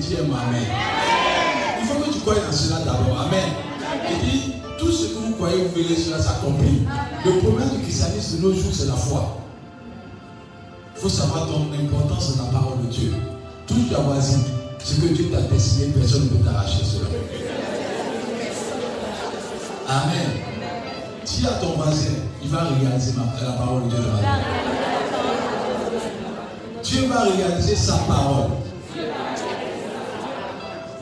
t'atteindre. Dis Amen. Il faut que tu croies dans cela d'abord. Amen. Et dit, tout ce que vous croyez, vous verrez cela s'accomplir. Le problème du christianisme de nos jours, c'est la foi. Il faut savoir ton importance dans la parole de Dieu. Touche ta voisine. Ce que Dieu t'a destiné, personne ne peut t'arracher cela. Amen. Dis à ton voisin, il va réaliser la parole de Dieu. Dieu va réaliser sa parole.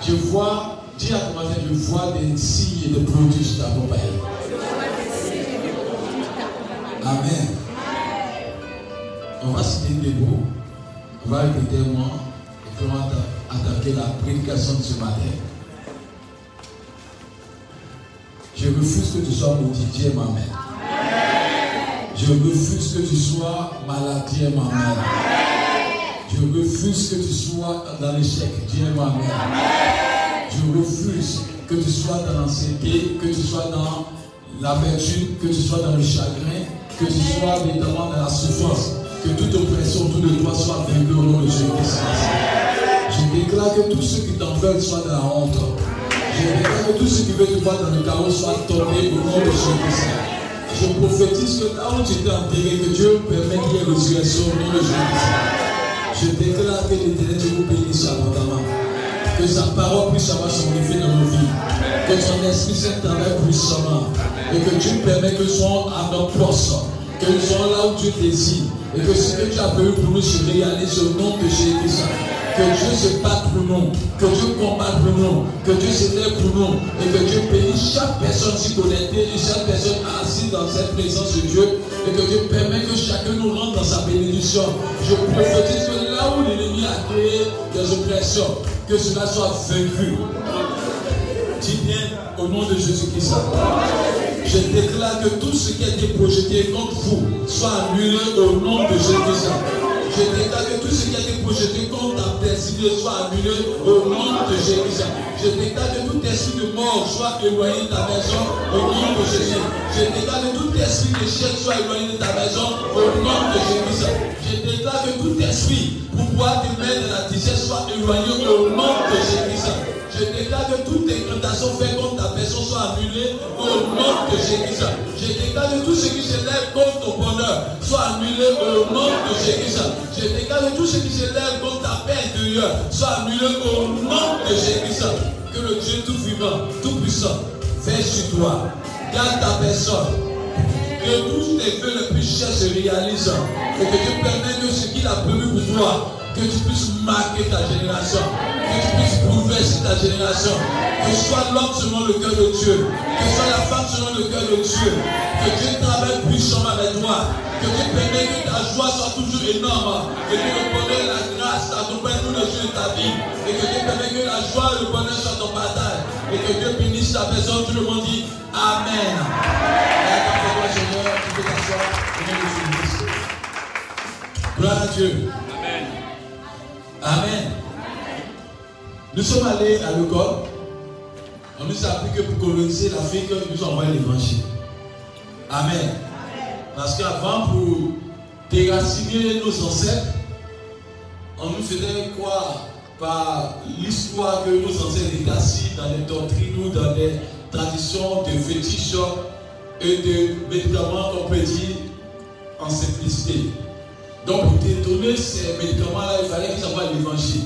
Je vois, dis à ton voisin, je vois des signes et des prodiges t'accompagner. Amen. On va citer des mots. On va répéter moi et puis on va atta- attaquer la prédication de ce matin. Je refuse que tu sois maudit, Dieu m'amène. Je refuse que tu sois malade, Dieu m'amène. Je refuse que tu sois dans l'échec, Dieu m'amène. Je refuse que tu sois dans l'ancienneté, que tu sois dans l'amertume, que tu sois dans le chagrin, que tu sois évidemment dans la souffrance, que toute oppression autour de toi soit vaincue au nom de Jésus-Christ. Je déclare que tous ceux qui t'en veulent soient dans la honte. Je déclare que tous ceux qui veulent te voir dans le chaos soient tombés au nom de Jésus-Christ. Je prophétise que là où tu t'es enterré, que Dieu permet qu'il y ait résurrection au nom de Jésus-Christ. Je déclare que l'éternel vous bénisse abondamment. Que sa parole puisse avoir son effet dans nos vies. Que son esprit s'est travaille puissamment. Et que Dieu permet que nous soyons à notre poste. Que nous soyons là où Dieu désire. Et que ce que tu as prévu pour nous se réalise au nom de Jésus-Christ. Que Dieu se batte pour nous. Que Dieu combatte pour nous. Que Dieu s'élève pour nous. Et que Dieu bénisse chaque personne s'y connectée et chaque personne assise dans cette présence de Dieu. Et que Dieu permet que chacun nous rentre dans sa bénédiction. Je prophétise que là où l'ennemi a créé des oppressions, que cela soit vaincu. Dis bien au nom de Jésus-Christ. Je déclare que tout ce qui a été projeté contre vous soit annulé au nom de Jésus-Christ. Je déclare que tout ce qui a été projeté contre ta destinée soit annulé au nom de Jésus. Je déclare que tout esprit de mort soit éloigné de ta maison au nom de Jésus. Je déclare que tout esprit d'échec soit éloigné de ta maison au nom de Jésus. Je déclare que tout esprit pouvoir mettre dans la disette soit éloigné au nom de Jésus. Je déclare que toute incantation faite contre ta personne soit annulée au nom de Jésus. Je déclare que tout ce qui s'élève contre ton bonheur soit annulé au nom de Jésus. Je déclare que tout ce qui s'élève contre ta paix intérieure soit annulé au nom de Jésus. Que le Dieu tout vivant, tout puissant, veille sur toi. Garde ta personne. Que tous tes vœux les plus chers se réalisent. Et que Dieu permette que ce qu'il a prévu pour toi, que tu puisses marquer ta génération. Que tu puisses bouleverser ta génération. Que tu sois l'homme selon le cœur de Dieu. Que tu sois la femme selon le cœur de Dieu. Que Dieu travaille puissamment avec toi. Que Dieu permette que ta joie soit toujours énorme. Que le bonheur et la grâce t'accompagnent tous les jours de ta vie. Et que Dieu permette que la joie et le bonheur soient ton partage. Et que Dieu bénisse ta personne. Tout le monde dit Amen. Gloire à Dieu. Amen. Nous sommes allés à l'école On nous a appris que pour coloniser l'Afrique, nous envoyons l'évangile. Amen. Parce qu'avant, pour déraciner nos ancêtres, on nous faisait croire par l'histoire que nos ancêtres étaient assis dans les doctrines ou dans des traditions de fétiches et de médicaments qu'on peut dire en simplicité. Donc pour détourner ces médicaments-là, il fallait qu'ils envoient l'évangile.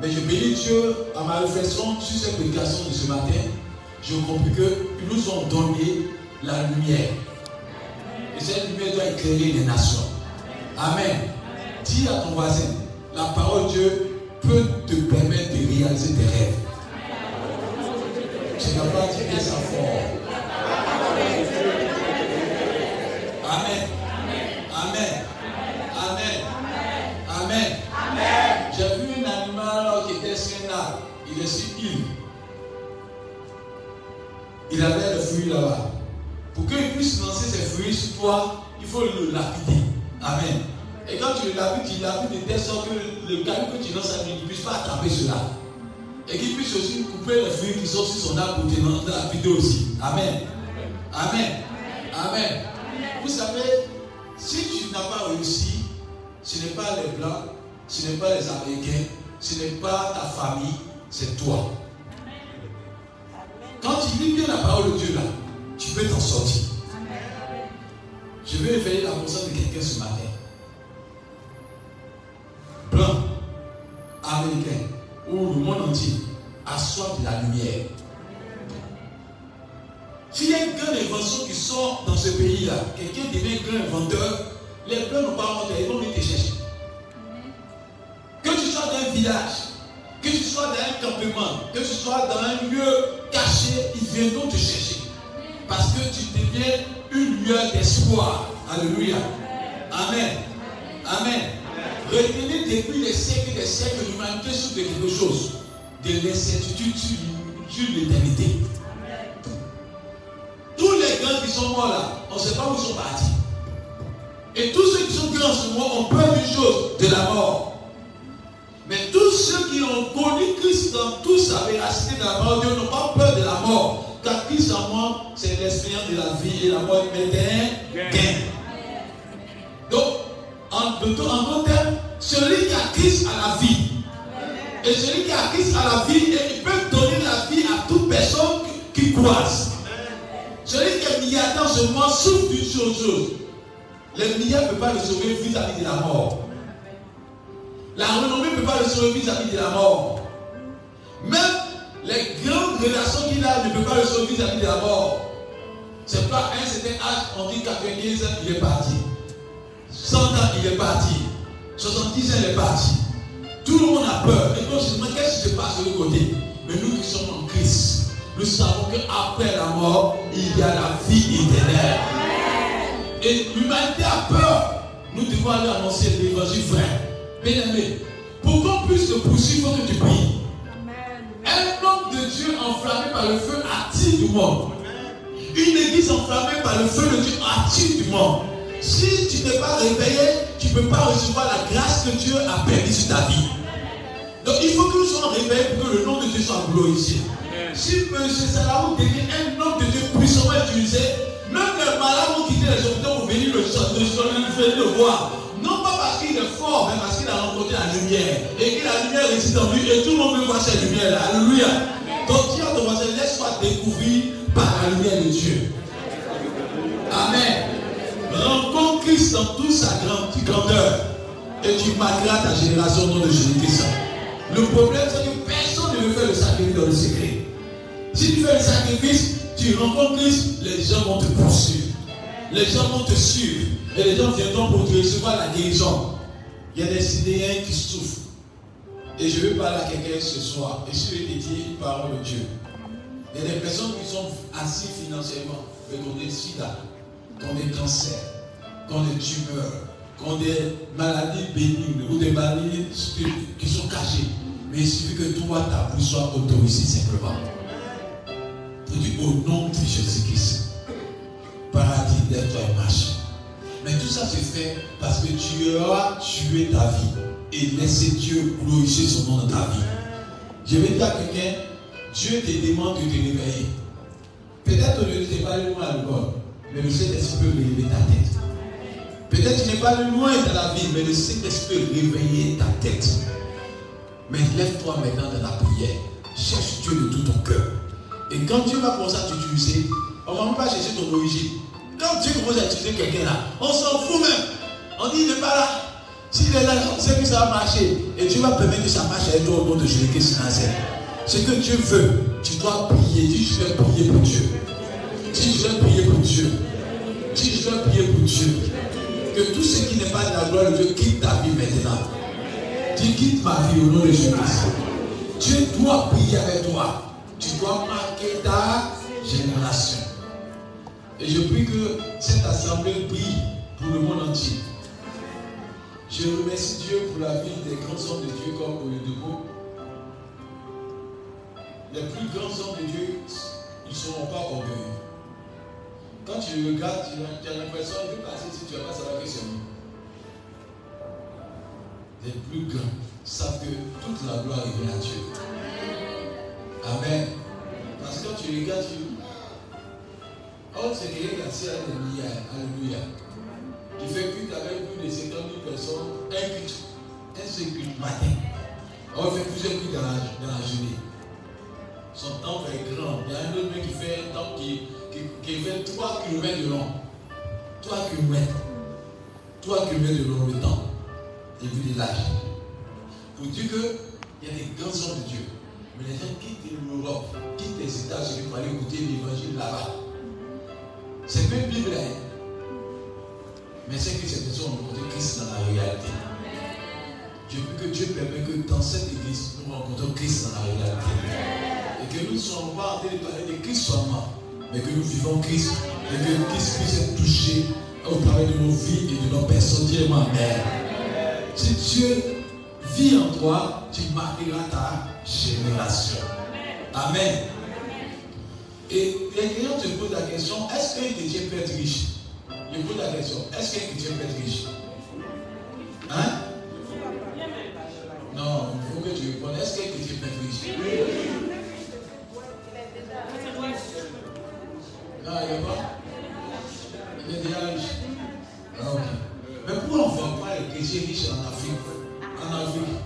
Mais je bénis Dieu à ma réflexion sur cette prédication de ce matin. Je compris qu'ils nous ont donné la lumière. Et cette lumière doit éclairer les nations. Amen. Dis à ton voisin, la parole de Dieu peut te permettre de réaliser tes rêves. Tu n'as pas dit ça fort. Amen. Amen. Amen. J'ai vu un animal qui était sur un arbre. Il avait le fruit là-bas. Pour qu'il puisse lancer ses fruits sur toi, il faut le lapider. Amen. Et quand tu le lapides, tu lapides de telle sorte que le caillou que tu lances à lui ne puisse pas attraper cela. Et qu'il puisse aussi couper les fruits qui sont sur son arbre pour te lapider aussi. Amen. Amen. Amen. Vous savez, si tu n'as pas réussi, ce n'est pas les Blancs, ce n'est pas les Américains, ce n'est pas ta famille, c'est toi. Quand tu lis bien la parole de Dieu là, tu peux t'en sortir. Je vais éveiller la conscience de quelqu'un ce matin. Blanc, américain ou le monde entier a soif de la lumière. S'il y a une grande invention qui sort dans ce pays-là, quelqu'un devient un grand inventeur, les blancs n'ont pas honte, ils vont venir te chercher. Que tu sois dans un village, campement, que tu sois dans un lieu caché, ils viendront te chercher. Parce que tu deviens une lueur d'espoir. Alléluia. Amen. Amen. Retenez depuis les siècles des siècles, l'humanité souffre de quelque chose. De l'incertitude sur l'éternité. Tous les grands qui sont morts là, on ne sait pas où ils sont partis. Et tous ceux qui sont grands ce moment ont peur d'une chose, de la mort. Mais tous ceux qui ont connu Christ dans toute sa véracité de la mort, Dieu n'ont pas peur de la mort. Car Christ en moi, c'est l'expérience de la vie et la mort est un gain. Donc, en d'autres termes, celui qui a Christ a la vie. Et celui qui a Christ a la vie, il peut donner la vie à toute personne qui croise. Celui qui est milliardaire en ce moment souffre d'une chose. Les milliards ne peuvent pas le sauver vis-à-vis de la mort. La renommée ne peut pas le sauver vis-à-vis de la mort. Même les grandes relations qu'il a ne peuvent pas le sauver vis-à-vis de la mort. C'est pas un certain âge, on dit 95 ans, il est parti. 100 ans, il est parti. 70 ans, il est parti. Tout le monde a peur. Et je me demande qu'est-ce qui se passe de l'autre côté? Mais nous qui sommes en Christ, nous savons qu'après la mort, il y a la vie éternelle. Et l'humanité a peur. Nous devons aller annoncer l'évangile vrai. Bien aimé, pour qu'on puisse te poursuivre, il faut que tu pries. Un homme de Dieu enflammé par le feu attire du monde. Une église enflammée par le feu de Dieu attire du monde. Si tu n'es pas réveillé, tu ne peux pas recevoir la grâce que Dieu a permis sur ta vie. Donc il faut que nous soyons réveillés pour que le nom de Dieu soit glorifié. Si M. Salamou devient un homme de Dieu puissamment utilisé, même les malades vont quitter les hôpitaux pour venir le, le, le voir. Est fort, mais parce qu'il a rencontré la lumière. Et que la lumière réside en lui. Et tout le monde veut voir cette lumière-là. Alléluia. Donc à ton voisin, laisse-toi découvrir par la lumière de Dieu. Amen. Rencontre Christ dans toute sa grandeur. Et tu marqueras ta génération au nom de Jésus-Christ. Le problème, c'est que personne ne veut faire le sacrifice dans le secret. Si tu fais le sacrifice, tu rencontres Christ, les gens vont te poursuivre. Les gens vont te suivre. Et les gens viendront pour te recevoir la guérison. Il y a des Sidéens qui souffrent. Et je vais parler à quelqu'un ce soir. Et je vais te dire une parole de Dieu. Il y a des personnes qui sont assises financièrement, mais qui ont des sida, qui ont des cancers, qui ont des tumeurs, qui ont des maladies bénignes ou des maladies qui sont cachées. Mais il suffit que toi, ta bouche soit autorisée simplement au nom de Jésus-Christ. Paradis d'être un marche. Mais tout ça se fait parce que tu as tué ta vie et laissé Dieu glorifier son nom dans ta vie. Je vais dire à quelqu'un, Dieu te demande de te réveiller. Peut-être que tu n'es pas loin à l'école, mais le Saint-Esprit peut réveiller ta tête. Peut-être que tu n'es pas loin dans la vie, mais le Saint-Esprit peut réveiller ta tête. Mais lève-toi maintenant dans la prière. Cherche Dieu de tout ton cœur. Et quand Dieu va commencer à t'utiliser, on ne va pas chercher ton origine. Quand Dieu commence à utiliser quelqu'un là, on s'en fout même. On dit, il n'est pas là. S'il est là, on sait que ça va marcher. Et Dieu va permettre que ça marche avec toi au nom de Jésus-Christ. Ce que Dieu veut, tu dois prier. Dis, je vais prier pour Dieu. Dis, je vais prier pour Dieu. Dis, je vais prier pour Dieu. Que tout ce qui n'est pas de la gloire de Dieu quitte ta vie maintenant. Dis, quitte ma vie au nom de Jésus-Christ. Dieu doit prier avec toi. Tu dois marquer ta génération. Et je prie que cette assemblée brille pour le monde entier. Je remercie Dieu pour la vie des grands hommes de Dieu comme Oyedepo. Les plus grands hommes de Dieu, ils ne seront pas orgueilleux. Quand tu regardes, tu as l'impression de passer si tu vas pas savoir que c'est. Les plus grands savent que toute la gloire est à Dieu. Amen. Parce que quand tu regardes, tu Oh, c'est quelqu'un qui a assis à Alléluia. Qui fait culte avec plus de 50 000 personnes, un culte, un seul culte matin. Il fait plusieurs cultes dans la, journée. Son temple est grand. Il y a un autre mec qui fait un temple qui, qui, fait 3 km de long. 3 km. 3 km de long le temple. Et puis des lâches. Pour dire qu'il y a des grands hommes de Dieu. Mais les gens quittent l'Europe, quittent les États-Unis pour aller écouter l'évangile là-bas. C'est même Bible. Mais c'est que ces personnes ont rencontré Christ dans la réalité. Je veux que Dieu permette que dans cette église, nous rencontrons Christ dans la réalité. Et que nous ne soyons pas en train de parler de Christ seulement, mais que nous vivons Christ. Et que Christ puisse être touché au travers de nos vies et de nos personnes. Dieu Amen. Si Dieu vit en toi, tu marqueras ta génération. Amen. Et les clients te posent la question, est-ce qu'un chrétien peut être riche? Je pose la question, est-ce qu'un chrétien peut être riche? Hein? Non, il faut que tu répondes, est-ce qu'un chrétien peut être riche? Non, il n'y a pas Il est déjà riche. Ah, ok. Mais pourquoi on ne voit pas les chrétiens riches en Afrique En Afrique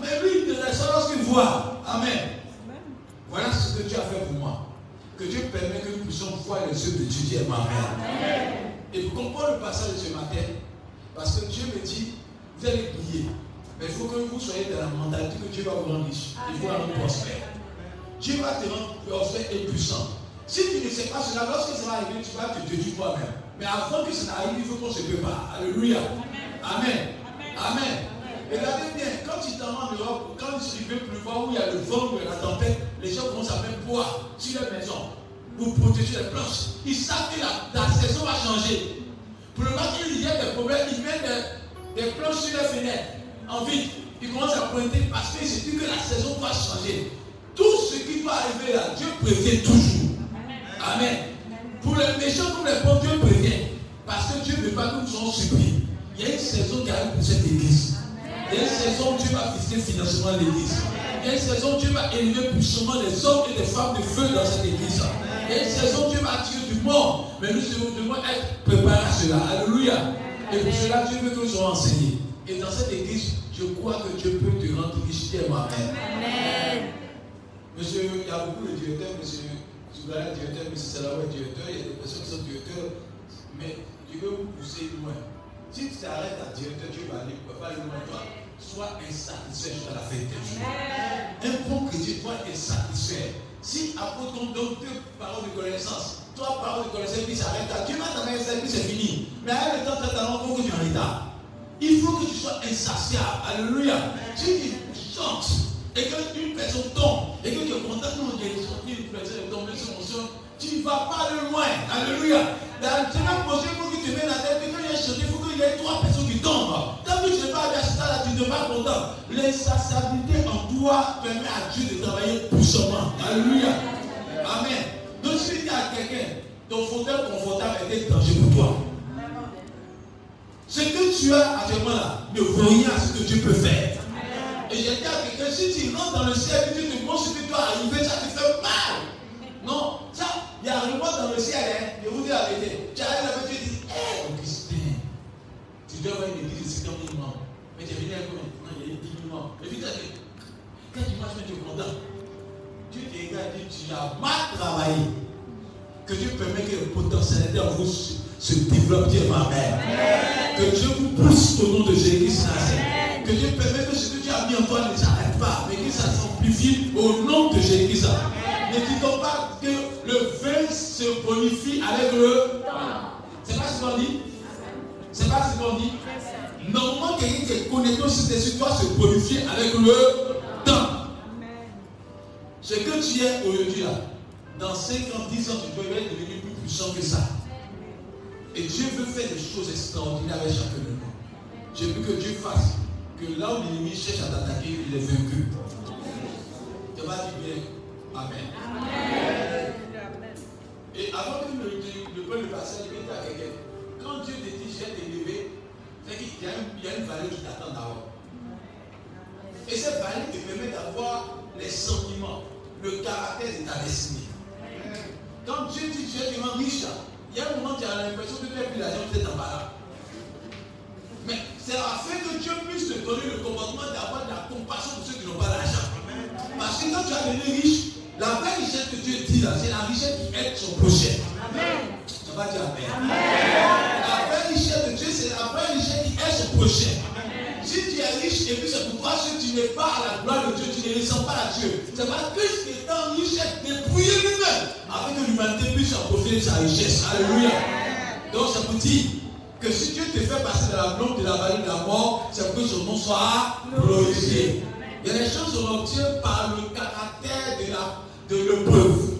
Mais lui, il ne reste lorsqu'il voit. Amen. Voilà ce que Dieu a fait pour moi. Que Dieu permet que nous puissions voir les œuvres de Dieu. Est ma mère. Et vous comprenez le passage de ce matin Parce que Dieu me dit, vous allez prier. Mais il faut que vous soyez dans la mentalité que Dieu va vous rendre riche. Il faut rendre prospère. Dieu va te rendre prospère et puissant. Si tu ne sais pas cela, lorsque ça va arriver, tu vas te détruire toi-même. Mais avant que ça n'arrive, il faut qu'on se prépare. Alléluia. Amen. Amen. Regardez bien, quand il t'en en Europe, quand il veut pleuvoir, où il y a le vent, a la tempête, les gens commencent à mettre bois sur leur maison pour protéger les planches. Ils savent que la, saison va changer. Pour le moment qu'il y a des problèmes, ils mettent des, planches sur les fenêtres en vide. Ils commencent à pointer parce qu'ils se disent que la saison va changer. Tout ce qui doit arriver là, Dieu prévient toujours. Amen. Pour les méchants comme les bons, Dieu prévient. Parce que Dieu ne veut pas que nous soyons. Il y a une saison qui arrive pour cette église. Il y a une saison où Dieu va visiter financièrement l'église. Il y a une saison où Dieu va élever puissamment les hommes et les femmes de feu dans cette église. Il y a une saison où Dieu va attirer du monde. Mais nous devons être préparés à cela. Alléluia. Et pour cela, Dieu veut que nous soyons enseignés. Et dans cette église, je crois que Dieu peut te rendre riche. Amen. Amen. Monsieur, il y a beaucoup de directeurs, monsieur Sougala directeur, monsieur Salaway directeur, il y a des personnes qui sont directeurs, mais Dieu veut vous pousser loin. Si tu t'arrêtes à directeur, tu vas aller, tu pas aller loin toi. Sois insatisfait jusqu'à la fin de. Un bon chrétien doit être insatisfait. Si après ton donne deux paroles de connaissance, trois paroles de connaissance, puis s'arrête là, tu vas t'arrêter, puis c'est fini. Mais avec le temps, tu as faut que tu en retard. Il faut que tu sois insatiable. Alléluia. Si tu chantes et qu'une personne tombe et que tu es content, non, j'ai sorti une personne est tombée sur mon tu ne vas pas aller loin. Alléluia. La semaine prochaine, il faut que tu mets la tête et quand il y a chanté, il faut qu'il y ait trois personnes qui tombent. Tant que tu n'es pas ce là tu n'es pas content. L'insaciabilité en toi permet à Dieu de travailler puissamment. Alléluia. Amen. Donc si tu à quelqu'un, ton fauteuil confortable est danger pour toi. Ce que tu as actuellement là ne vaut rien à ce que Dieu peut faire. Et j'ai dit à quelqu'un, si tu rentres dans le ciel tu te penses que tu dois arriver, ça te fait mal. Non, ça, il a moment dans le ciel, hein, je vous dis la vérité. Tu arrives dois avoir une église 50 000 membres. Mais es venu à combien Non, il y a 10 000 membres. Mais vite, quand tu marches, tu es content. Dieu te regarde et tu as mal travaillé. Que Dieu permet que le potentialité en vous se développe, Dieu ma mère. Que Dieu vous pousse au nom de Jésus-Christ. Que Dieu permet que ce que Dieu a mis en toi ne s'arrête pas, mais que ça s'amplifie au nom de Jésus-Christ. Ne dis-donc pas que le vin se bonifie avec le. C'est pas ce qu'on dit? C'est pas ce qu'on dit Normalement, quelqu'un qui est connecté au Saint-Esprit doit se bonifier avec le temps. Ce que tu es aujourd'hui là, dans 5 ans, 10 ans, tu peux être devenu plus puissant que ça. Et Dieu veut faire des choses extraordinaires avec chacun de nous. J'ai vu que Dieu fasse que là où l'ennemi cherche à t'attaquer, il est vaincu. Tu vas dire bien Amen. Et avant que le, le, le passage, il dit à quelqu'un quand Dieu te dit j'ai t'élevé, c'est qu'il y, a une vallée qui t'attend d'abord. Et cette vallée te permet d'avoir les sentiments, le caractère de ta destinée. Quand Dieu dit tu es riche, il y a un moment où tu as l'impression que tu n'as plus l'argent, tu es en bas Mais c'est afin que Dieu puisse te donner le comportement d'avoir de la compassion pour ceux qui n'ont pas d'argent. Parce que quand tu as devenu riche, la vraie richesse que Dieu dit là, c'est la richesse qui aide son prochain. Amen. Ça va dire Amen. La vraie richesse de Dieu, c'est la vraie richesse qui aide son prochain. Si tu es riche et puis c'est pour toi que tu n'es pas à la gloire de Dieu, tu ne ressens pas à Dieu. C'est parce que Christ étant riche, dépouillé lui-même afin que l'humanité puisse en profiter de sa richesse. Alléluia. Donc c'est pour dire que si Dieu te fait passer dans la blonde de la vallée de la mort, c'est pour que son nom soit glorifié. Il y a des choses qu'on obtient par le caractère de la de l'épreuve.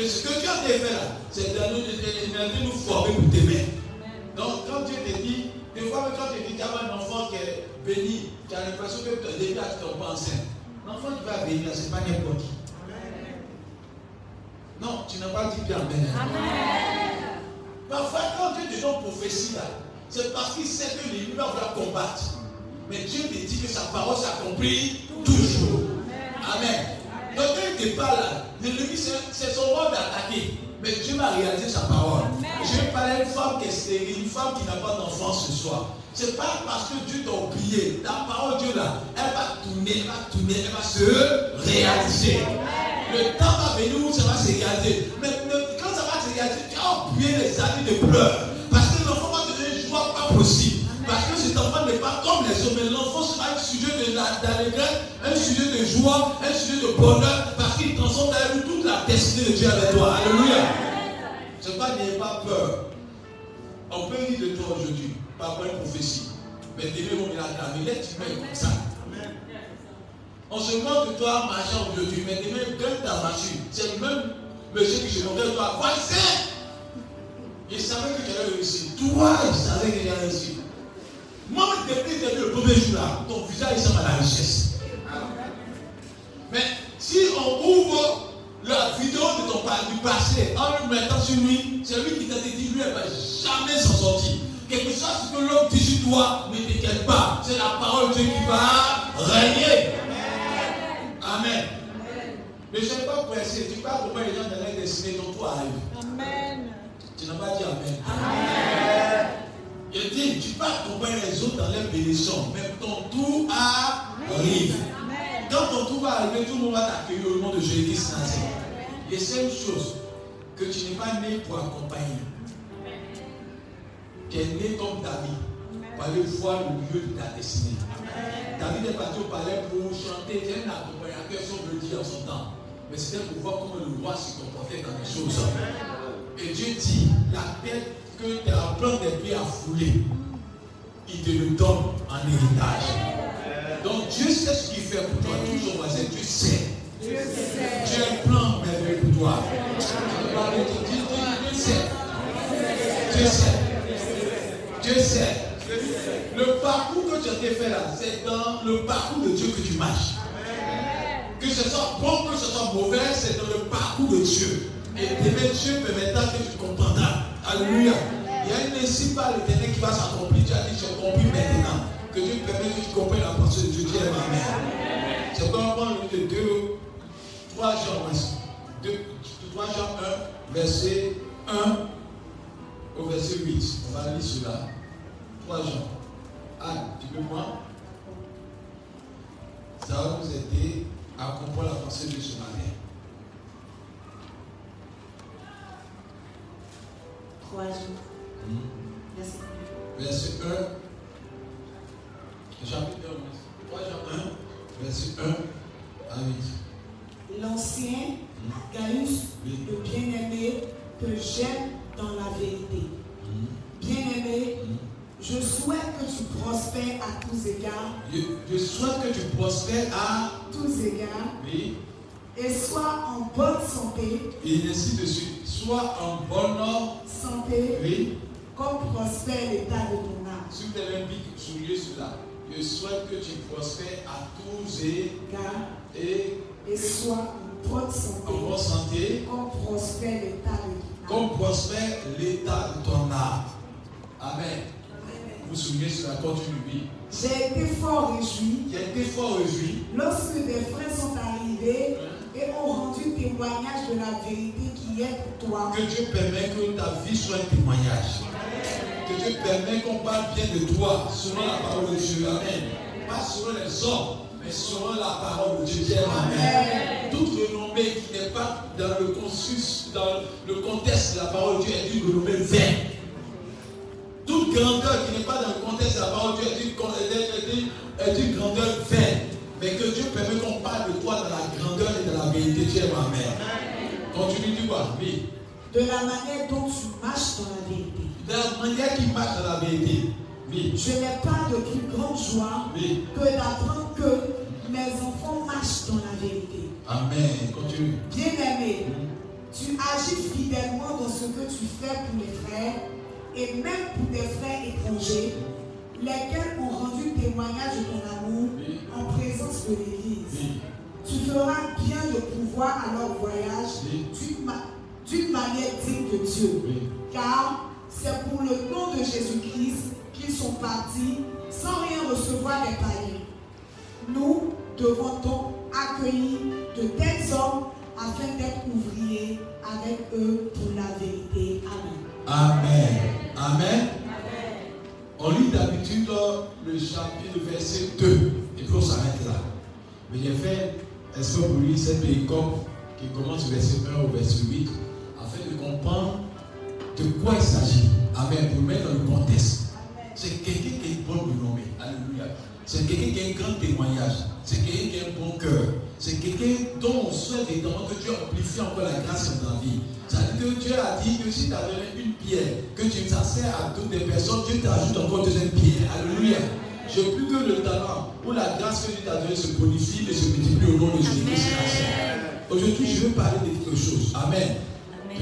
Et ce que Dieu a fait là, c'est de nous, nous former pour t'aimer. Donc quand Dieu te dit, des fois quand tu dis qu'il y a un enfant qui est béni, tu as l'impression que tu as déjà ton enceinte. L'enfant qui va bénir, ce n'est pas n'importe qui. Non, tu n'as pas dit bien Amen. Amen. Parfois, quand Dieu te donne prophétie là, c'est parce qu'il sait que l'ennemi va vouloir combattre. Mais Dieu te dit que sa parole s'accomplit toujours. Amen. Parle là, l'ennemi c'est son rôle d'attaquer. Mais Dieu va réaliser sa parole. Je vais parler d'une femme qui est stérile, une femme qui n'a pas d'enfant ce soir. C'est pas parce que Dieu t'a oublié. Ta parole, Dieu là, elle va tourner, elle va tourner, elle va se réaliser. Le temps va venir où ça va se réaliser. Mais, quand ça va se réaliser, tu as oublié les années de pleurs. Parce que l'enfant va devenir une joie pas possible. Parce que cet enfant n'est pas comme les autres, mais l'enfant sera un sujet d'allégresse, un sujet de joie, un sujet de bonheur, qu'il transforme dans toute la destinée de Dieu avec toi. Alléluia. C'est pas n'ayez pas peur. On peut dire de toi aujourd'hui, pas pour une prophétie. Mais demain, on ira ta vie. tu comme ça. On se moque de toi marchant aujourd'hui, mais demain, donne ta machine. C'est le même monsieur qui se moquait de toi. Quoi, c'est Il savait que tu allais réussir. Toi, il savait que tu allais réussir. Moi, depuis que le premier jour là, ton visage ressemble à la richesse. Mais si on ouvre la vidéo de ton du passé en le mettant sur lui, c'est lui qui t'a dit, lui, elle ne va jamais s'en sortir. Quelque chose que l'homme dit sur toi, ne t'inquiète pas. C'est la parole de Dieu qui va régner. Amen. Mais je ne sais pas pressé. Tu parles comment les gens de la destinée dont toi arrive. Amen. Tu n'as pas dit Amen. Amen. Je dis, tu parles comment les autres dans les bénédictions. Mais ton tour arrive. Quand ton tour va arriver, tout le monde va t'accueillir au nom de Jésus-Christ Et c'est une chose que tu n'es pas né pour accompagner. Tu es né comme David pour aller voir le lieu de ta destinée. David est parti au palais pour chanter. Il a un accompagnateur, si on veut dire en son temps. Mais c'était pour voir comment le roi se comportait dans les choses. Et Dieu dit, la tête que tu as plein des pieds à fouler, il te le donne en héritage. Donc Dieu sait ce qu'il fait pour toi. Toujours voisin, Dieu sait. Dieu sait. Dieu a un plan merveilleux pour toi. Dieu sait. Dieu sait. Dieu sait. Le parcours que tu as fait là, c'est dans le parcours de Dieu que tu marches. Que ce soit bon, que ce soit mauvais, c'est dans le parcours de Dieu. Et demain, Dieu permettra que tu comprendras. Alléluia. Il y a une ainsi par l'éternel qui va s'accomplir. Tu as dit, j'ai compris maintenant. Que Dieu permet que tu comprennes la pensée de Dieu. Dieu est ma mère. C'est comme on de 2, 3 Jean, 2, 3 Jean 1, verset 1 au verset 8. On va lire cela. 3 Jean. Ah, tu peux moi Ça va nous aider à comprendre la pensée de ce matin. 3 jours. Verset 1. 1. Chapitre 1. 3 Jean 1. Verset 1 à 8. L'ancien Gaius, le bien-aimé, que j'aime dans la vérité. Bien-aimé, je souhaite que tu prospères à tous égards. Je, je souhaite que tu prospères à tous égards. Oui. Et sois en bonne santé. Et ainsi de suite. Sois en bonne santé. Oui. Comme prospère l'état de ton âme. Si vous avez souligner cela. Je souhaite que tu prospères à tous égards. Et, et sois en bonne santé. En bonne santé. Comme prospère l'état de ton âme. Comme prospère l'état de ton âme. Amen. Vous vous souvenez cela, continue. J'ai été fort réjoui. J'ai été fort réjoui. Lorsque des frères sont arrivés et ont rendu témoignage de la vérité qui est pour toi. Que Dieu permet que ta vie soit un témoignage. Que Dieu permet qu'on parle bien de toi selon la parole de Dieu. Amen. Pas selon les hommes, mais selon la parole de Dieu. Amen. Toute renommée qui n'est pas dans le, consus, dans le contexte de la parole de Dieu est une renommée vaine. Toute grandeur qui n'est pas dans le contexte de la parole de Dieu est une, grandeur vaine. Mais que Dieu permet qu'on parle de toi dans la grandeur et dans la vérité. Dieu ma mère. Continue, dis quoi? Oui. De la manière dont tu marches dans la vérité. De la manière qu'il marche dans la vérité. Oui. Je n'ai pas de plus grande joie que d'apprendre que mes enfants marchent dans la vérité. Amen. Continue. Bien-aimé, tu agis fidèlement dans ce que tu fais pour les frères et même pour des frères étrangers, lesquels ont rendu témoignage de ton amour en présence de l'Église. Tu feras bien de pouvoir à leur voyage d'une manière digne de Dieu. Car c'est pour le nom de Jésus-Christ qu'ils sont partis sans rien recevoir des païens. Nous devons donc accueillir de tels hommes afin d'être ouvriers avec eux pour la vérité. Amen. Amen. Amen. On lit d'habitude le chapitre verset 2 et puis on s'arrête là. Mais j'ai fait est-ce que vous lire cette péricope qui commence au verset 1 au verset 8 afin de comprendre de quoi il s'agit? Amen. Pour mettre dans le contexte. C'est quelqu'un qui est bon de nommer. Alléluia. C'est quelqu'un qui a un grand témoignage. C'est quelqu'un qui a un bon cœur. C'est quelqu'un dont on souhaite évidemment que Dieu amplifie encore la grâce dans la vie. C'est-à-dire que Dieu a dit que si tu as donné une pierre, que tu t'assères à toutes les personnes, Dieu t'ajoute encore une deuxième pierre. Alléluia. Je plus que le talent ou la grâce que Dieu t'a donné se bonifie et se multiplie au nom de Jésus-Christ. Aujourd'hui, je veux parler de quelque chose. Amen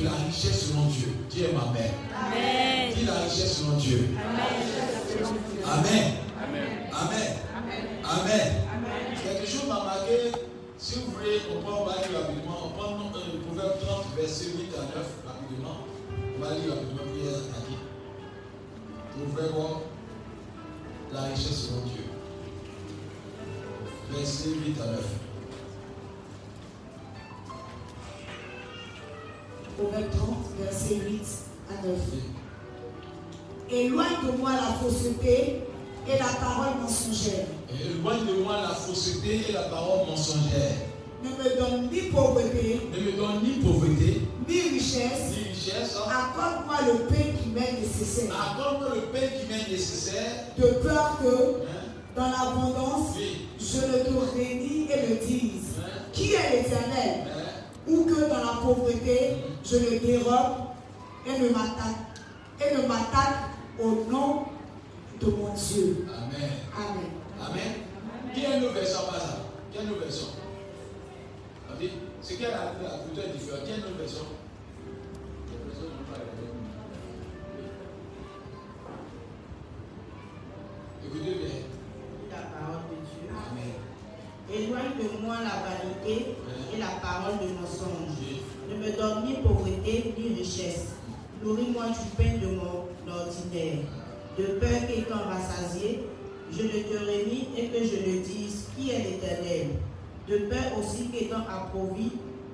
la richesse selon Dieu. Dis Amen. Amen. Dis la richesse selon Dieu. Amen. Amen. Amen. Quelque chose m'a marqué. Si vous voulez, on prend, on va lire rapidement. On prend le proverbe 30, verset 8 à 9, rapidement. On va lire rapidement, puis à qui? Proverbe, la richesse selon Dieu. Verset 8 à 9. Proverbe 30, verset 8 à 9. Éloigne de moi la fausseté et la parole mensongère. Éloigne de moi la fausseté et la parole mensongère. Ne me donne ni pauvreté, ne me donne ni pauvreté, ni richesse. Ni richesse. Accorde-moi le pain qui m'est nécessaire. Accorde-moi le pain qui m'est nécessaire. De peur que, hein? dans l'abondance, je ne te rédis et le dise. Hein? Qui est l'éternel? hein? Que dans la pauvreté, je le dérobe et ne m'attaque et ne m'attaque au nom de mon Dieu. Amen. Amen. Amen. Qui est nos version par ça Qui est nos version? C'est quelle la, la culture est différente? Qui est nos version? Écoutez bien. La parole de Dieu. Amen. Éloigne de moi la vanité et la parole de mensonge. Ne me donne ni pauvreté ni richesse. Nourris-moi du pain de mon ordinaire. De peur qu'étant rassasié, je ne te remis et que je ne dise qui est l'éternel. De peur aussi qu'étant approvi,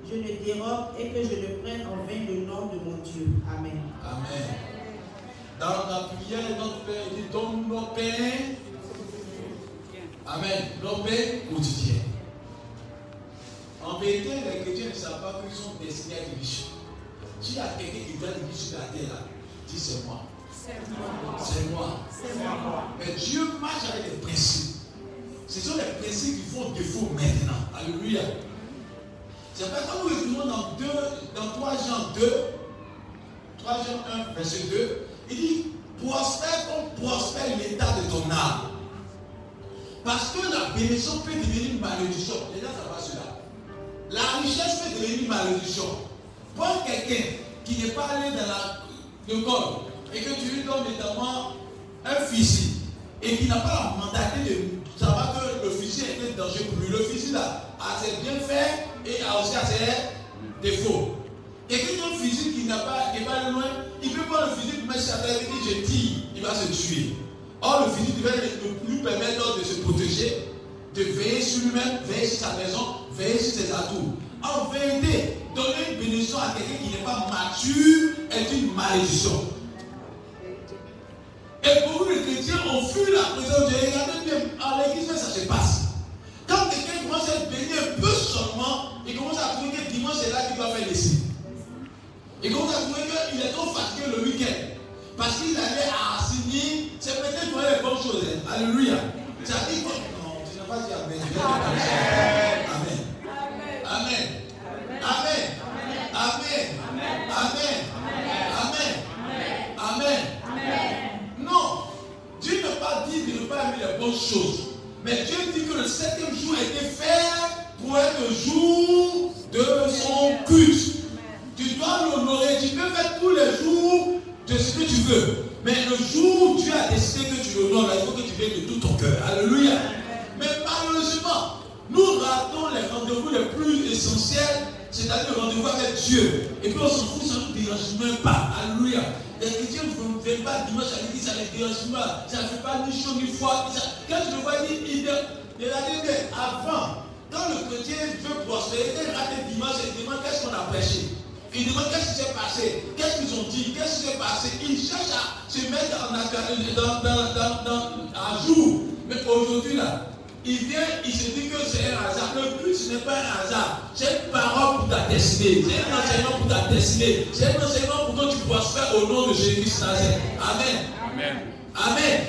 je ne dérobe et que je ne prenne en vain le nom de mon Dieu. Amen. Amen. Dans la prière, notre Père dit donne nos pains. Amen. Nos pains quotidiens. En vérité, les chrétiens ne savent pas qu'ils sont destinés à riches. S'il y a quelqu'un qui doit riche sur la terre, là, dis c'est moi. C'est moi. C'est moi. Mais Dieu marche avec des principes. Ce sont les principes qui font défaut maintenant. Alléluia. C'est pas quand nous étudions dans, dans 3 Jean 2, 3 Jean 1, verset 2, il dit prospère comme prospère l'état de ton âme. Parce que la bénédiction peut devenir une malédiction. Déjà, ça va cela. La richesse peut devenir une malédiction. Pour quelqu'un qui n'est pas allé dans l'école et que tu lui donnes notamment un fusil et qui n'a pas la mandaté de savoir que le fusil était dangereux pour lui. Le fusil a ses bienfaits et a aussi ses défauts. Et quand un fusil qui n'a pas, qui pas loin, il peut prendre le fusil pour mettre sa tête et dire je tire, il va se tuer. Or, le fusil devait lui permettre de se protéger, de veiller sur lui-même, veiller sur sa maison, veiller sur ses atouts. En vérité, donner une bénédiction à quelqu'un qui n'est pas mature est une malédiction. Et pour les chrétiens, on fuit la présence de Dieu. Regardez bien, à l'église, ça se passe. Quand quelqu'un commence à être béni un peu seulement, il commence à trouver que dimanche, c'est là qu'il doit faire les signes. Il commence à trouver qu'il est trop fatigué le week-end. Parce qu'il allait à signer, c'est peut-être pour les bonnes choses. Hein. Alléluia. Ça dit Non, tu n'as pas dit Amen. Amen. Amen. Amen. Amen. Amen. Amen. Amen. Non. Dieu n'a pas dit de ne pas aimer les bonnes choses. Mais Dieu dit que le septième jour été fait pour être le jour de son culte. Tu dois l'honorer. Tu peux faire tous les jours de ce que tu veux. Mais le jour où Dieu a décidé que tu l'honores, il faut que tu viennes de tout ton cœur. Alléluia. Mais malheureusement, nous ratons les rendez-vous les plus essentiels c'est-à-dire le rendez-vous avec Dieu. Et puis on s'en fout, ça ne nous dérange même pas. Alléluia. Les chrétiens ne viennent pas dimanche à l'église, ça ne dérange pas. Ça ne fait pas ni chaud ni froid. Quand je le vois il, dit avant, quand le chrétien veut prospérer, il rate dimanche, il demande qu'est-ce qu'on a prêché? Il demande qu'est-ce qui s'est passé, qu'est-ce qu'ils ont dit, qu'est-ce qui s'est passé? Il cherche à se mettre en dans, dans, dans, dans, à jour. Mais aujourd'hui, là, il vient, il se dit que c'est un hasard. Le but, ce n'est pas un hasard. C'est une parole pour ta destinée. C'est un enseignement pour ta destinée. C'est un enseignement pour que tu prospères au nom de Jésus-Christ Amen. Amen. Amen.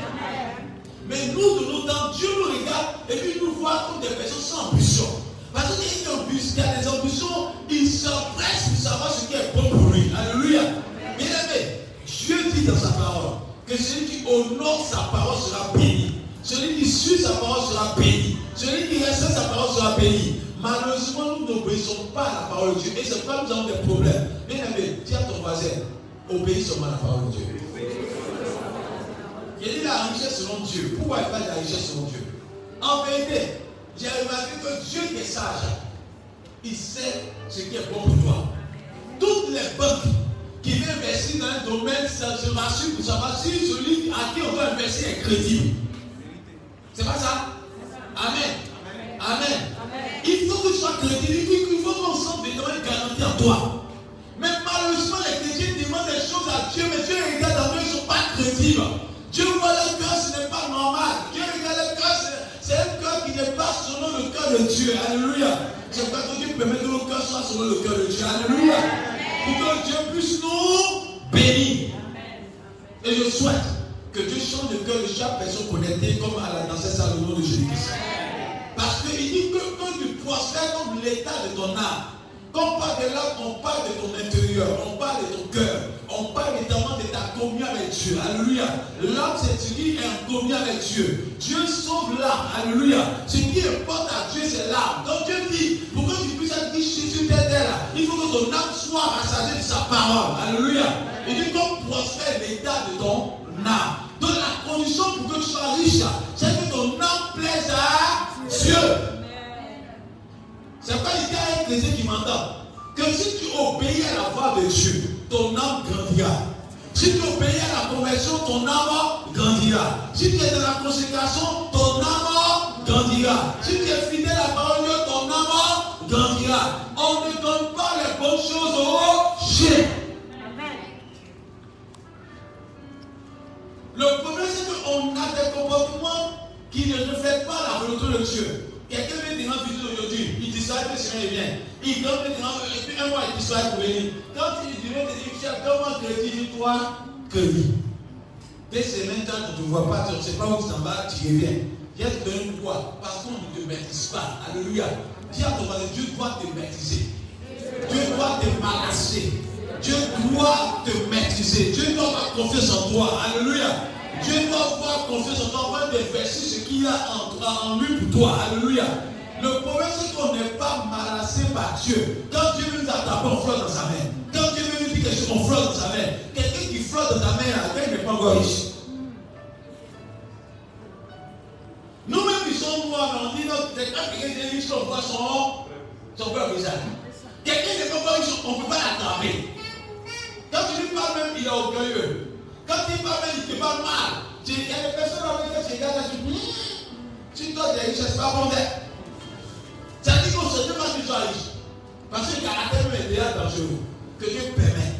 Mais nous, de nos temps, Dieu nous regarde et puis nous voit comme des personnes sans ambition. Parce qu'il y a des ambitions, il s'empresse pour savoir ce qui est bon pour lui. Alléluia. Bien aimé, Dieu dit dans sa parole que celui qui honore sa parole sera béni. Celui qui suit sa parole sera béni. Celui qui respecte sa parole sera béni. Malheureusement, nous n'obéissons pas à la parole de Dieu. Et c'est pourquoi nous avons des problèmes. Bien aimé, dis à ton voisin, obéis seulement à la parole de Dieu. Il dit la richesse selon Dieu. Pourquoi il parle de la richesse selon Dieu? En vérité, j'ai remarqué que Dieu qui est sage, il sait ce qui est bon pour toi. Toutes les banques qui viennent investir dans un domaine, ça se rassure pour savoir si celui à qui on veut investir est crédible. C'est pas ça? Amen. Amen. Il faut que tu sois crédible. Il faut qu'on sente des garantie en toi. Mais malheureusement, les chrétiens demandent des choses à Dieu, mais Dieu regarde en eux, ils ne sont pas crédibles. Dieu voit leur cœur, ce n'est pas normal. Dieu regarde leur cœur, c'est un cœur n'est pas selon le cœur de Dieu. Alléluia. C'est pas que Dieu permet que nos cœurs soient selon le cœur de Dieu. Alléluia. Pour que Dieu puisse nous bénir. Et je souhaite que Dieu change le cœur de chaque personne connectée comme à la danse à le nom de Jésus-Christ. Parce qu'il dit que quand tu prospères comme l'état de ton âme, quand on parle de l'âme, on parle de ton intérieur, on parle de ton cœur, on parle notamment de ta communion avec Dieu. Alléluia. L'âme, c'est ce qui est en communion avec Dieu. Dieu sauve l'âme. Alléluia. Ce qui importe à Dieu, c'est l'âme. Donc Dieu dit, pour que tu puisses être sur cette terre, il faut que ton âme soit rassasiée de sa parole. Alléluia. Il dit, comme prospère l'état de ton âme. Donc la condition pour que tu sois riche, c'est que ton âme plaise à Dieu. C'est pas il y a un chrétien qui m'entend. Que si tu obéis à la voix de Dieu, ton âme grandira. Si tu obéis à la conversion, ton âme grandira. Si tu es dans la consécration, ton âme grandira. Si tu es fidèle à la parole de Dieu, ton âme grandira. On ne donne pas les bonnes choses aux chiens. Le problème, c'est qu'on a des comportements qui ne reflètent pas la volonté de Dieu. Quelqu'un vient te rendre visite aujourd'hui, il disparaît que c'est bien. Il donne puis un mois, il disparaît pour venir. Quand il vient te dire, chef, donne-moi crédit, dis-toi, crédit. Deux semaines, quand tu ne te vois pas, tu ne sais pas où tu t'en vas, tu reviens. Viens te donner quoi Parce qu'on ne te maîtrise pas. Alléluia. Dis à ton voisin, Dieu doit te maîtriser. Dieu doit te balancer. Dieu doit te maîtriser. Dieu doit avoir confiance en toi. Alléluia. Dieu avoir confiance toi afin d'investir ce qu'il a en, en, lui pour toi. Alléluia. Le problème, c'est qu'on n'est pas malassé par Dieu. Quand Dieu nous attrape, on flotte dans sa main. Quand Dieu veut nous dire quelque chose, on flotte dans sa main. Quelqu'un qui flotte dans ta main, quelqu'un n'est pas encore riche. Nous-mêmes qui sommes noirs, on dit, quand quelqu'un est riche, on voit son, son peuple visage. Quelqu'un n'est pas riche, on ne peut pas l'attraper. Quand tu lui parles même, il est orgueilleux. Quand il même, il te parle mal. Il y a des personnes avec qui tu regardes tu dis, tu es riche, c'est pas bon d'être. Ça dit qu'on se demande que tu sois riche. Parce que le caractère est déjà dangereux. Que Dieu permet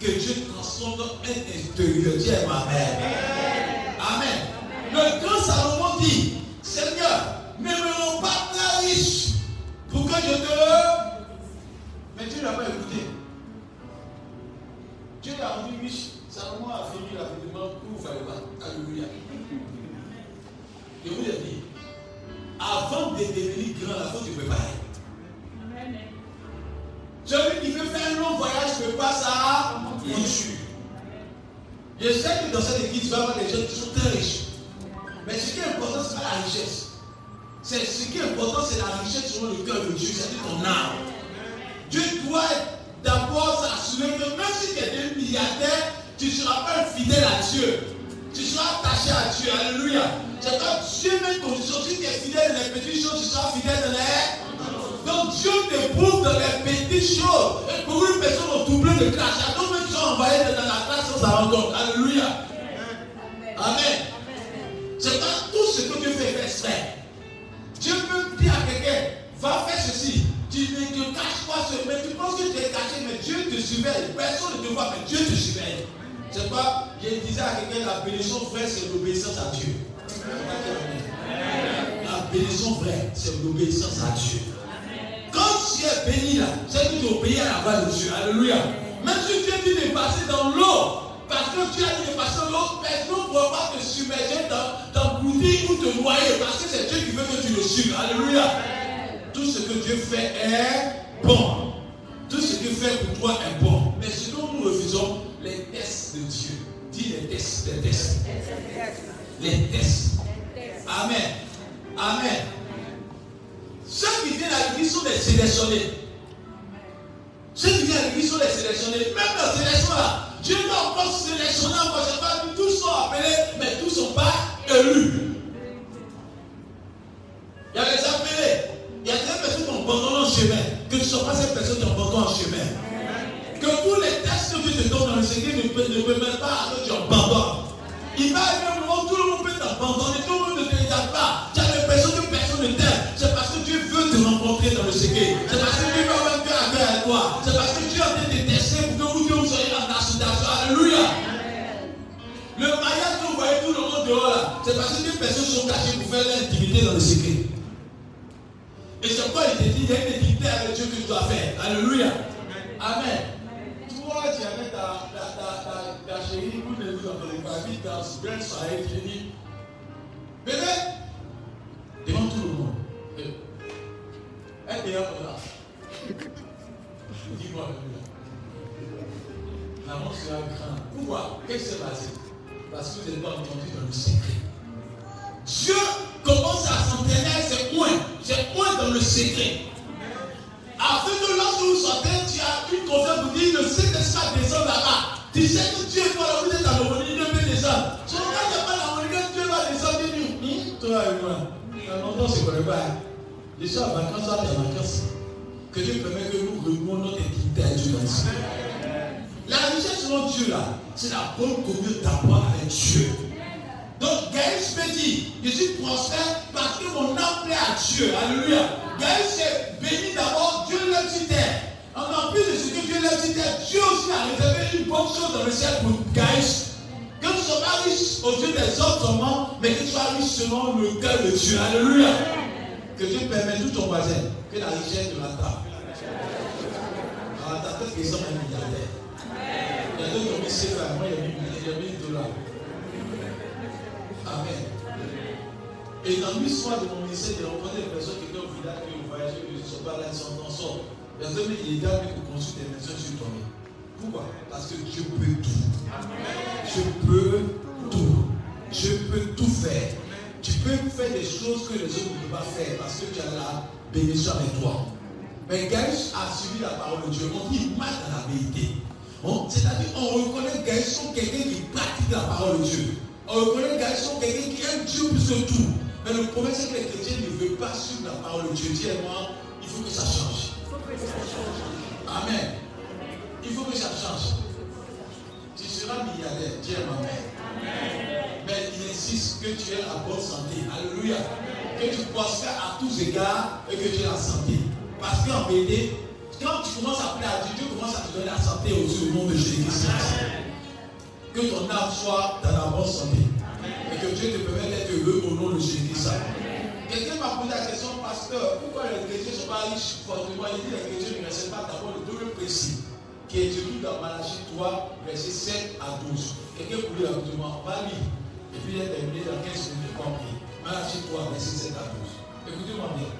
que Dieu transforme un intérieur. Dieu est ma mère. Amen. Le grand Salomon dit, Seigneur, ne me rends pas très riche pour que je te... Mais Dieu n'a pas écouté. Dieu l'a rendu riche. Salomon a fini la demande pour pas. Alléluia. Je vous l'ai dit. Avant de devenir grand, il faut te préparer. Celui qui veut faire un long voyage ne pas ça dessus. Je sais que dans cette église, tu vas avoir des gens qui sont très riches. Mais ce qui est important, ce n'est pas la richesse. Ce qui est important, c'est la richesse sur le cœur de Dieu, c'est-à-dire ton âme. Dieu doit d'abord s'assurer que même si tu es un milliardaire, tu seras pas fidèle à Dieu. Tu seras attaché à Dieu. Alléluia. C'est quand Dieu met une condition. Si tu es fidèle dans les petites choses, tu seras fidèle dans les. Donc Dieu te prouve dans les petites choses. Et beaucoup de personnes ont doublé de classe. Il y a envoyés dans la classe sans s'en rendre compte. Alléluia. Amen. C'est pas tout ce que Dieu fait, exprès. Dieu peut dire à quelqu'un, va faire ceci. Tu ne te caches pas, mais tu penses que tu es caché, mais Dieu te surveille. Personne ne te voit, mais Dieu te surveille. Je disais à quelqu'un, la bénédiction vraie, c'est l'obéissance à Dieu. La bénédiction vraie, c'est l'obéissance à Dieu. Quand tu es béni là, c'est que tu obéis à la voix de Dieu. Alléluia. Même si tu es dit de passer dans l'eau, parce que tu as dit de passer dans l'eau, personne ne pourra pas te submerger, t'engloutir ou te noyer, parce que c'est Dieu qui veut que tu le suives. Alléluia. Tout ce que Dieu fait est bon. Tout ce qu'il fait pour toi est bon. Mais sinon, nous refusons les tests de Dieu. Dis les tests, les tests. Les tests. Amen. Amen. Ceux qui viennent à l'église sont des sélectionnés. Ceux qui viennent à l'église sont des sélectionnés. Même dans sélection là, Dieu n'a encore sélectionné encore. Je pas tous sont appelés, mais tous ne sont pas élus. Il y a les appelés. Il y a des personnes qui ont abandonné le chemin. Que ne sois pas cette personne qui abandonne le chemin. Que tous les tests que Dieu te donne dans le Seigneur ne permettent pas à que tu abandonnes. Il va arriver un moment où tout le monde peut t'abandonner, tout le monde ne te regarde pas. Tu as l'impression que personne ne t'aime. C'est parce que Dieu veut te rencontrer dans le secret. C'est parce que Dieu veut avoir un cœur à cœur avec toi. C'est parce que Dieu a de tester pour que vous vous soyez en association. Alléluia. Le mariage que vous voyez tout le monde dehors là, c'est parce que des personnes sont cachées pour faire l'intimité dans le secret. Et c'est quoi il te dit, il y a une intimité avec Dieu que tu dois faire. Alléluia. Amen chérie, vous ne vous entendez pas, vite dans ce grand soirée, tu dis, bébé, devant tout le monde, elle est là. Dis-moi, L'amour sera grand. Pourquoi Qu'est-ce qui s'est passé Parce que vous n'êtes pas entendu dans le secret. Dieu commence à s'entraîner ses points, ses points dans le secret? Afin que lorsque vous sortez, tu as une confiance pour dire le Saint-Esprit descend là-bas. Tu sais que Dieu est toi là, vous êtes à l'harmonie, Dieu peut descendre. Si on n'a pas l'harmonie, Dieu va descendre, il dit, toi et moi, longtemps c'est pas. Je suis en vacances, à en vacances. Que Dieu permet que nous renouons notre intimité à Dieu dans La richesse selon Dieu là, c'est la bonne communion d'abord avec Dieu. Donc Gaël peut dire, je suis prospère parce que mon âme plaît à Dieu. Alléluia. Gaël s'est béni d'abord, L'a En plus de ce que Dieu l'a dit Dieu aussi a réservé une bonne chose dans le ciel pour Gaël. Que tu sois pas riche aux yeux des autres mais que tu sois riche selon le cœur de Dieu. Alléluia. Que Dieu permette tout ton voisin que la richesse de la table. Alors, ta tête, ils un milliardaire. Il y a d'autres qui moi, il y a 1000 dollars. Amen. Et dans l'histoire de mon ministère, j'ai rencontré des personnes qui étaient au village, qui ne sont pas là, ils sont en sort. Les hommes, il est pour construire des maisons sur ton Pourquoi? Parce que Dieu peut tout. Je peux tout. Je peux tout faire. Tu peux faire des choses que les autres ne peuvent pas faire parce que tu as la bénédiction avec toi. Mais Gaïs a suivi la parole de Dieu. On dit mal dans la vérité. C'est-à-dire, on reconnaît Gaïs comme quelqu'un qui pratique la parole de Dieu. On reconnaît les garçons quelqu'un qui aime Dieu plus que tout. Mais le problème, c'est que les chrétiens ne veulent pas suivre la parole de Dieu. Dis moi, il faut que ça change. Amen. Il faut que ça change. Tu seras milliardaire. Dis Amen. Mais il insiste que tu aies la bonne santé. Alléluia. Que tu prospères à tous égards et que tu aies la santé. Parce qu'en vérité, quand tu commences à prier à Dieu, Dieu commence à te donner la santé au nom de Jésus-Christ que ton âme soit dans la bonne santé. Et que Dieu te permette d'être heureux au nom de Jésus-Christ. Quelqu'un m'a posé la question, pasteur, pourquoi les chrétiens ne sont pas riches fortement? Il dit les chrétiens ne restent pas d'abord le double précis, qui est écrit dans Malachie 3, versets 7 à 12. Quelqu'un voulait la moi, va lire. Et puis il est terminé dans 15 minutes compris. Malachie 3, verset 7 à 12. Écoutez-moi bien.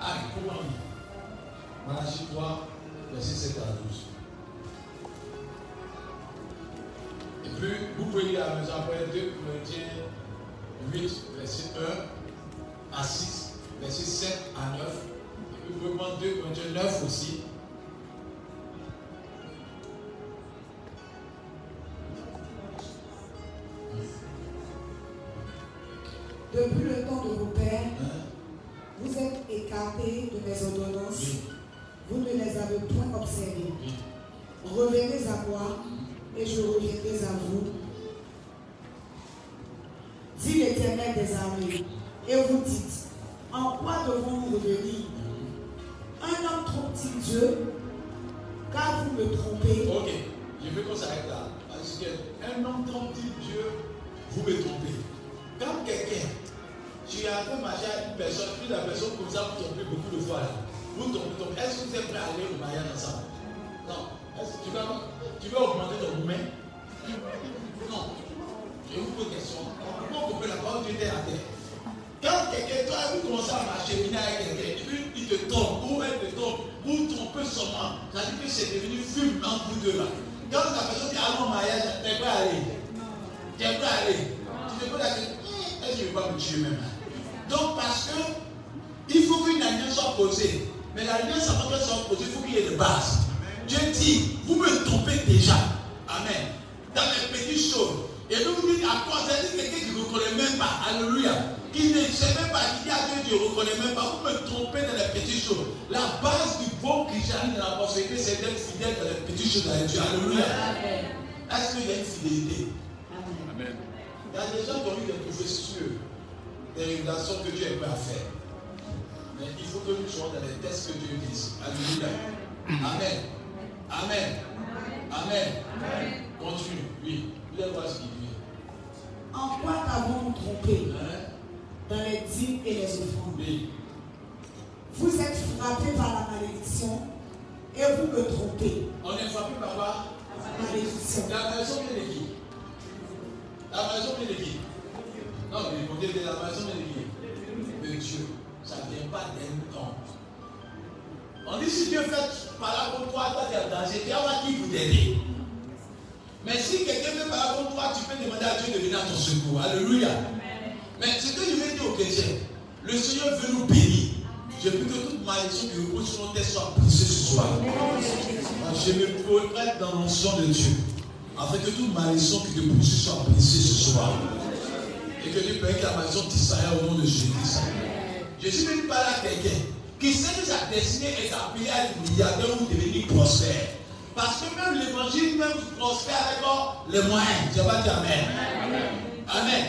Ah, écoutez-moi bien. Malachie 3, verset 7 à 12. Et puis, vous pouvez lire à la maison après 2 Corinthiens 8, verset 1 à 6, verset 7 à 9. Et puis, vous pouvez prendre 2 Corinthiens 9 aussi. Depuis le temps de vos pères, hein? vous êtes écartés de mes ordonnances. vous ne les avez point observés. Revenez à moi et je reviendrai à vous. Dit l'Éternel des armées. Et vous dites, en quoi devons-nous revenir? Un homme trompe-t-il Dieu? Car vous me trompez. Ok, je veux qu'on s'arrête là. Parce qu'un homme trompe-t-il Dieu? Vous me trompez. Quand quelqu'un, tu as fait marcher à une personne, puis la personne comme ça vous trompez beaucoup de fois là. Vous trompez, Est-ce que vous êtes prêt à aller au mariage ensemble? C'est devenu fume entre vous deux là. Quand la personne dit allons au mariage, tu es prêt à aller Tu es prêt à aller Tu te poses la question, est-ce que je ne vais pas me tuer même Donc parce que il faut qu'une alliance soit posée. Mais l'alliance avant qu'elle soit posée, il faut qu'il y ait des bases. Dieu dit, vous me trompez déjà. Amen. Dans les petites choses. Et nous vous dites à quoi C'est quelqu'un qui ne reconnaît même pas. Alléluia. Qui ne sait même pas, qui dit à Dieu, Dieu ne reconnaît même pas. Vous me trompez dans les petites choses. La base du bon christianisme de la prospérité, c'est d'être fidèle dans les petites choses avec Dieu. Alléluia. Est-ce qu'il y a une fidélité? Amen. Il y a des gens qui ont eu des professeurs, des révélations que Dieu est prêt à faire. Mais il faut que nous soyons dans les tests que Dieu dit. Alléluia. Amen. Amen. Amen. Continue. Oui. Vous allez voir ce qu'il dit. En quoi t'avons-nous trompé? Hein? Dans les dîmes et les offrandes. Oui. Vous êtes frappés par la malédiction et vous me trompez. On est frappé par quoi? La malédiction. La malédiction vient de qui La malédiction vient de qui Non, mais vous dites la malédiction vient de qui De Dieu. Ça ne vient pas d'un temps. On dit si Dieu fait par là contre toi, toi tu es en danger, tu vas qui vous t'aider. Mais si quelqu'un fait par là contre toi, tu peux demander à Dieu de venir à ton secours. Alléluia. Mais ce que je veux dire aux chrétiens, le Seigneur veut nous bénir. Je veux que toute malédiction qui repose sur nos têtes soit brisée ce soir. Je me prête dans l'onction de Dieu. Afin que toute malédiction qui te poursuit soit brisée ce soir. Et que Dieu permette la malédiction disparaisse au nom de Jésus. Je suis venu parler à quelqu'un qui sait que sa destinée est appelée à être milliardaire ou devenir prospère. Parce que même l'évangile même prospère avec les moyens. Je vais dire Amen? Amen. Amen.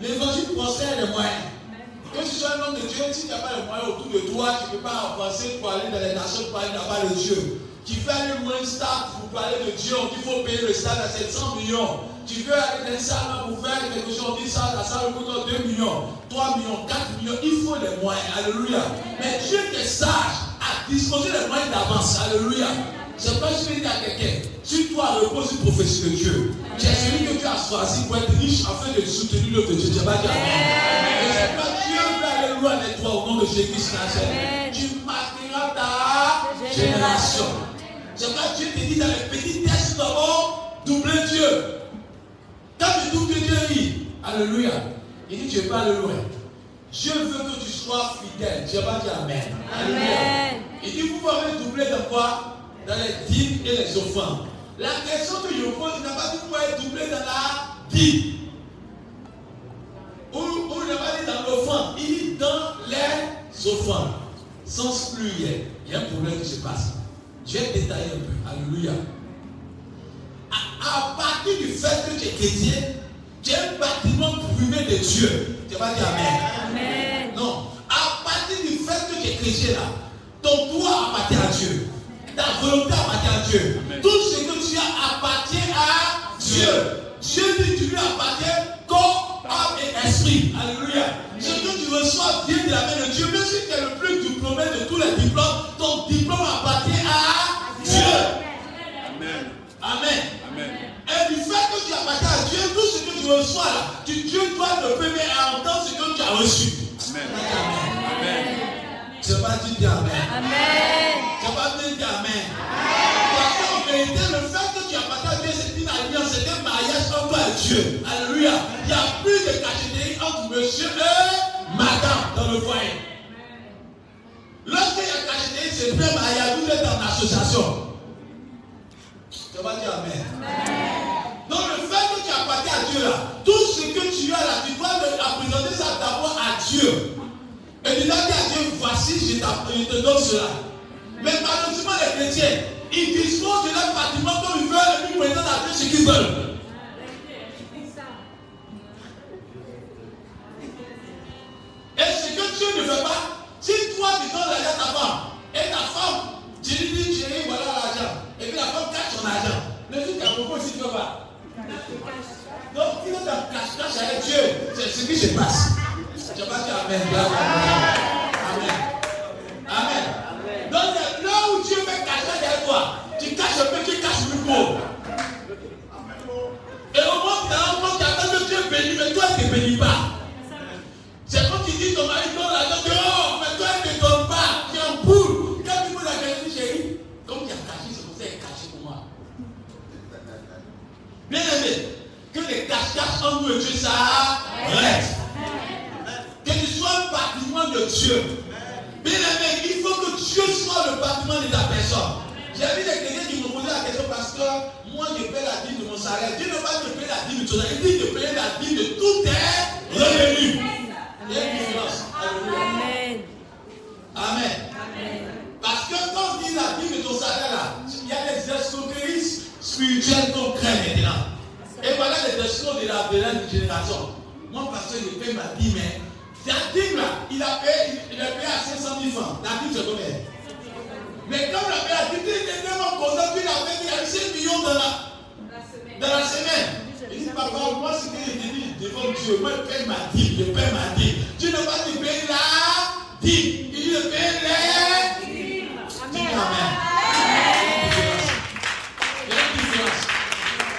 L'évangile prospère les moyens. Que tu sois un homme de Dieu, si tu n'as pas les moyens autour de toi, tu ne peux pas avancer pour aller dans les nations pour aller là-bas de Dieu. Tu fais aller loin stade pour parler de Dieu, on dit faut payer le stade à 700 millions. Tu veux aller dans une salle pour faire quelque chose, dit ça, la salle coûte 2 millions, 3 millions, 4 millions. Il faut les moyens. Alléluia. Mais Dieu est sage à disposer les moyens d'avance. Alléluia. C'est pas je vais dire à quelqu'un. Si toi repose une prophétie de Dieu, tu es celui que tu as choisi pour être riche afin de soutenir l'autre Dieu. Tu vas dire Amen. Et c'est pas Dieu veut aller loin avec toi au nom de Jésus-Christ Tu marqueras ta génération. C'est pas Dieu te dit dans les petits tests d'abord, doubler Dieu. Quand tu doubles Dieu, dit, Alléluia. Il dit, tu ne pas aller loin. Dieu veut que tu sois fidèle. Dieu va dire Amen. Amen. Il dit, vous pouvez doubler dans quoi? Dans les dîmes et les offrandes. La question que je pose, il n'a pas dit vous pouvez doubler dans la dîme. Ou, il n'a pas dit dans l'offrande. Il dit dans les offrandes. Sans pluriel. Il y a un problème qui se passe. Je vais détailler un peu. Alléluia à, partir du fait que tu es chrétien, tu es un bâtiment privé de Dieu. Tu vas dire Amen. Non. À partir du fait que tu es chrétien là, ton droit appartient à Dieu. Ta volonté appartient à Dieu. Tout ce que tu as appartient à Dieu. Dieu dit tu lui appartiens corps, âme et esprit. Alléluia. Ce que tu reçois vient de la main de Dieu. Même si tu es le plus diplômé de tous les diplômes, ton diplôme appartient à Dieu. Amen. Amen. Et du fait que tu appartiens à Dieu, tout ce que tu reçois là, tu, Dieu doit te permettre à entendre ce que tu as reçu. Amen. Amen. Tu vas dire Amen. Amen. Tu vas dire Amen. Parce qu'en vérité, le fait que tu appartiens à Dieu, c'est une alliance, c'est un mariage entre toi et Dieu. Alléluia. Il n'y a plus de cacheterie entre monsieur et madame dans le foyer. Lorsqu'il y a cacheterie, c'est plein mariage, vous êtes en association. Tu vas dire Amen. Donc le fait que tu appartiens à Dieu là, tout ce que tu as là, tu dois présenter ça d'abord à Dieu. Et tu dois dire à Dieu, voici, je, te donne cela. Mais malheureusement, les chrétiens, ils disposent de leur bâtiment comme ils veulent et puis maintenant à ce qu'ils veulent. Et ce que Dieu ne veut pas, si toi tu donnes l'argent à ta femme, et ta femme, tu lui dis, voilà l'argent, et puis la femme cache son argent, le truc à propos, si tu veux pas. Donc, il est dans cache-cache avec Dieu. C'est ce qui se passe. Je vais dire Amen. Amen. Amen. Donc, là où Dieu fait cache-cache avec tu caches un peu, tu caches le mot. Et au moment où tu attends que Dieu bénisse, mais toi, tu ne bénis pas. C'est comme tu dis ton mari donne l'argent, tu oh, mais toi, il ne donne pas. Tu es en poule. Quand tu poses la question, chérie, comme tu as caché, c'est pour ça qu'il est caché pour moi. Bien aimé, que les cache-caches en nous et Dieu s'arrêtent. Que tu sois un bâtiment de Dieu. Bien aimé, il faut que Dieu soit le bâtiment de ta personne. J'ai vu des chrétiens qui me posaient la question parce que moi je paie la dîme de mon salaire. Dieu ne va pas te payer la dîme de ton salaire. Il dit de payer la dîme de tous tes revenus. Il y a une différence. Amen. Amen. Parce que quand on dit la vie de ton salaire là, il y a des escroqueries spirituelles qu'on crée maintenant. Et voilà les escrocs de la dernière génération. Mon pasteur, il paye ma dîme. La dîme là, il a payé, il a payé à 500 000 francs. La dîme, c'est combien? Mais quand la il était tellement content qu'il a payé, il a 5 millions dans la, dans la semaine. Il dit, papa, moi, ce que je dis devant Dieu, moi, je paye ma dîme, je paye ma dîme. Dieu ne va pas te payer la dîme. Il dit, je paye les dîmes. Amen. Il y a une différence.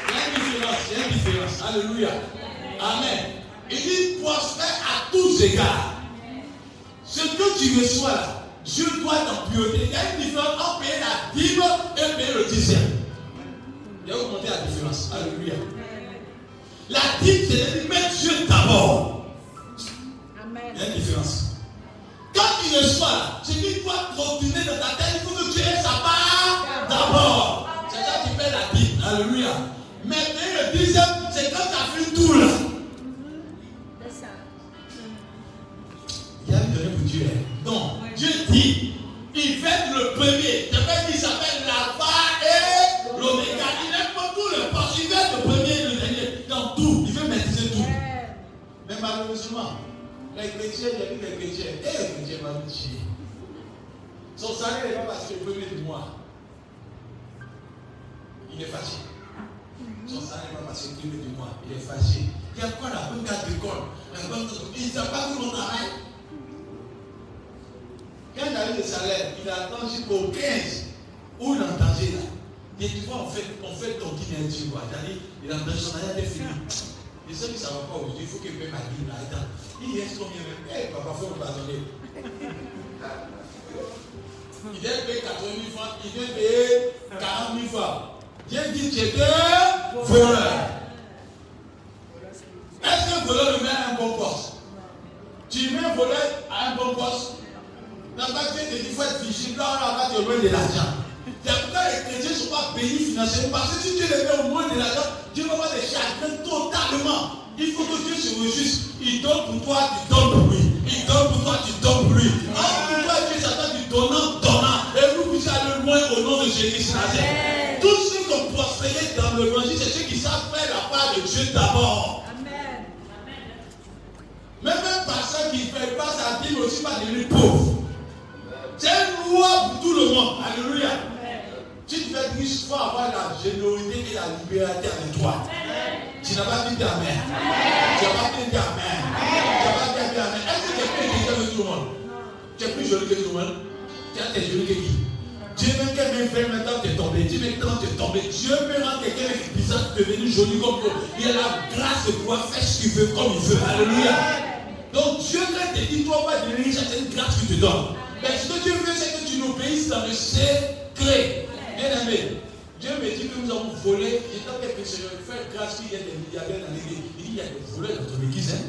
Il y a une différence. Il y a une différence. Alléluia. Amen. Il dit, prospère à tous égards. Ce que tu reçois là, Dieu doit t'en priorité. Il y a une différence entre payer la dîme et payer le dixième. Il y a augmenté la différence. Alléluia. La dîme, c'est de mettre Dieu d'abord. Il y a une différence. Quand tu reçois là, ce qui doit continuer dans ta tête, il faut que tu aies sa part d'abord. C'est ça qui fait la dîme. Alléluia. Mais le deuxième, c'est quand tu as fait tout là. Il y a une donnée pour Dieu. Non. Dieu dit, il fait le premier. Je fait qu'il s'appelle l'alpha et l'oméga. Il n'aime pas tout le poste. Il fait le premier et le dernier. Dans tout. Il veut maîtriser tout. Mais malheureusement, les chrétiens, j'ai vu les chrétiens. Et les chrétiens nous chier. Son salaire n'est pas parce qu'il peut du mois. Il est fâché. Son salaire n'est pas parce qu'il peut du mois. Il est fâché. Il y a quoi la bonne agricole? Il ne sait pas où on travaille? Quand il a eu le salaire, il attend jusqu'au 15 où il est en danger là. Et tu vois, on fait, on fait ton dîner, tu vois. Il a en danger, son arrière est fini. Et ceux qui ne savent pas aujourd'hui, il faut qu'il paye ma dîme là. Il reste combien même? Eh, papa, il faut me pardonner. Il vient payer 80 000 francs, il vient payer 40 000 francs. Dieu dit, tu étais voleur. Est-ce qu'un voleur le met à un bon poste? Tu mets un voleur à un bon poste? Dieu te dit, il faut être vigilant, là, on va te loin de l'argent. Pourquoi les chrétiens ne sont pas bénis financièrement. Parce que si Dieu les met au moins de l'argent, Dieu va avoir des chagrins totalement. Il faut que Dieu se réjouisse. Il donne pour toi, tu donnes joli comme toi. Il a la grâce de pouvoir faire ce qu'il veut comme il veut. Alléluia. Donc Dieu quand il te dit toi pas devenir riche, c'est une grâce qu'il te donne. Mais ce que Dieu veut, c'est que tu nous obéisses dans le secret. Bien aimé. Dieu me dit que nous avons volé. Et tant que fais grâce qu'il y a des milliardaires dans l'église. Il dit y a des voleurs dans ton église. Hein?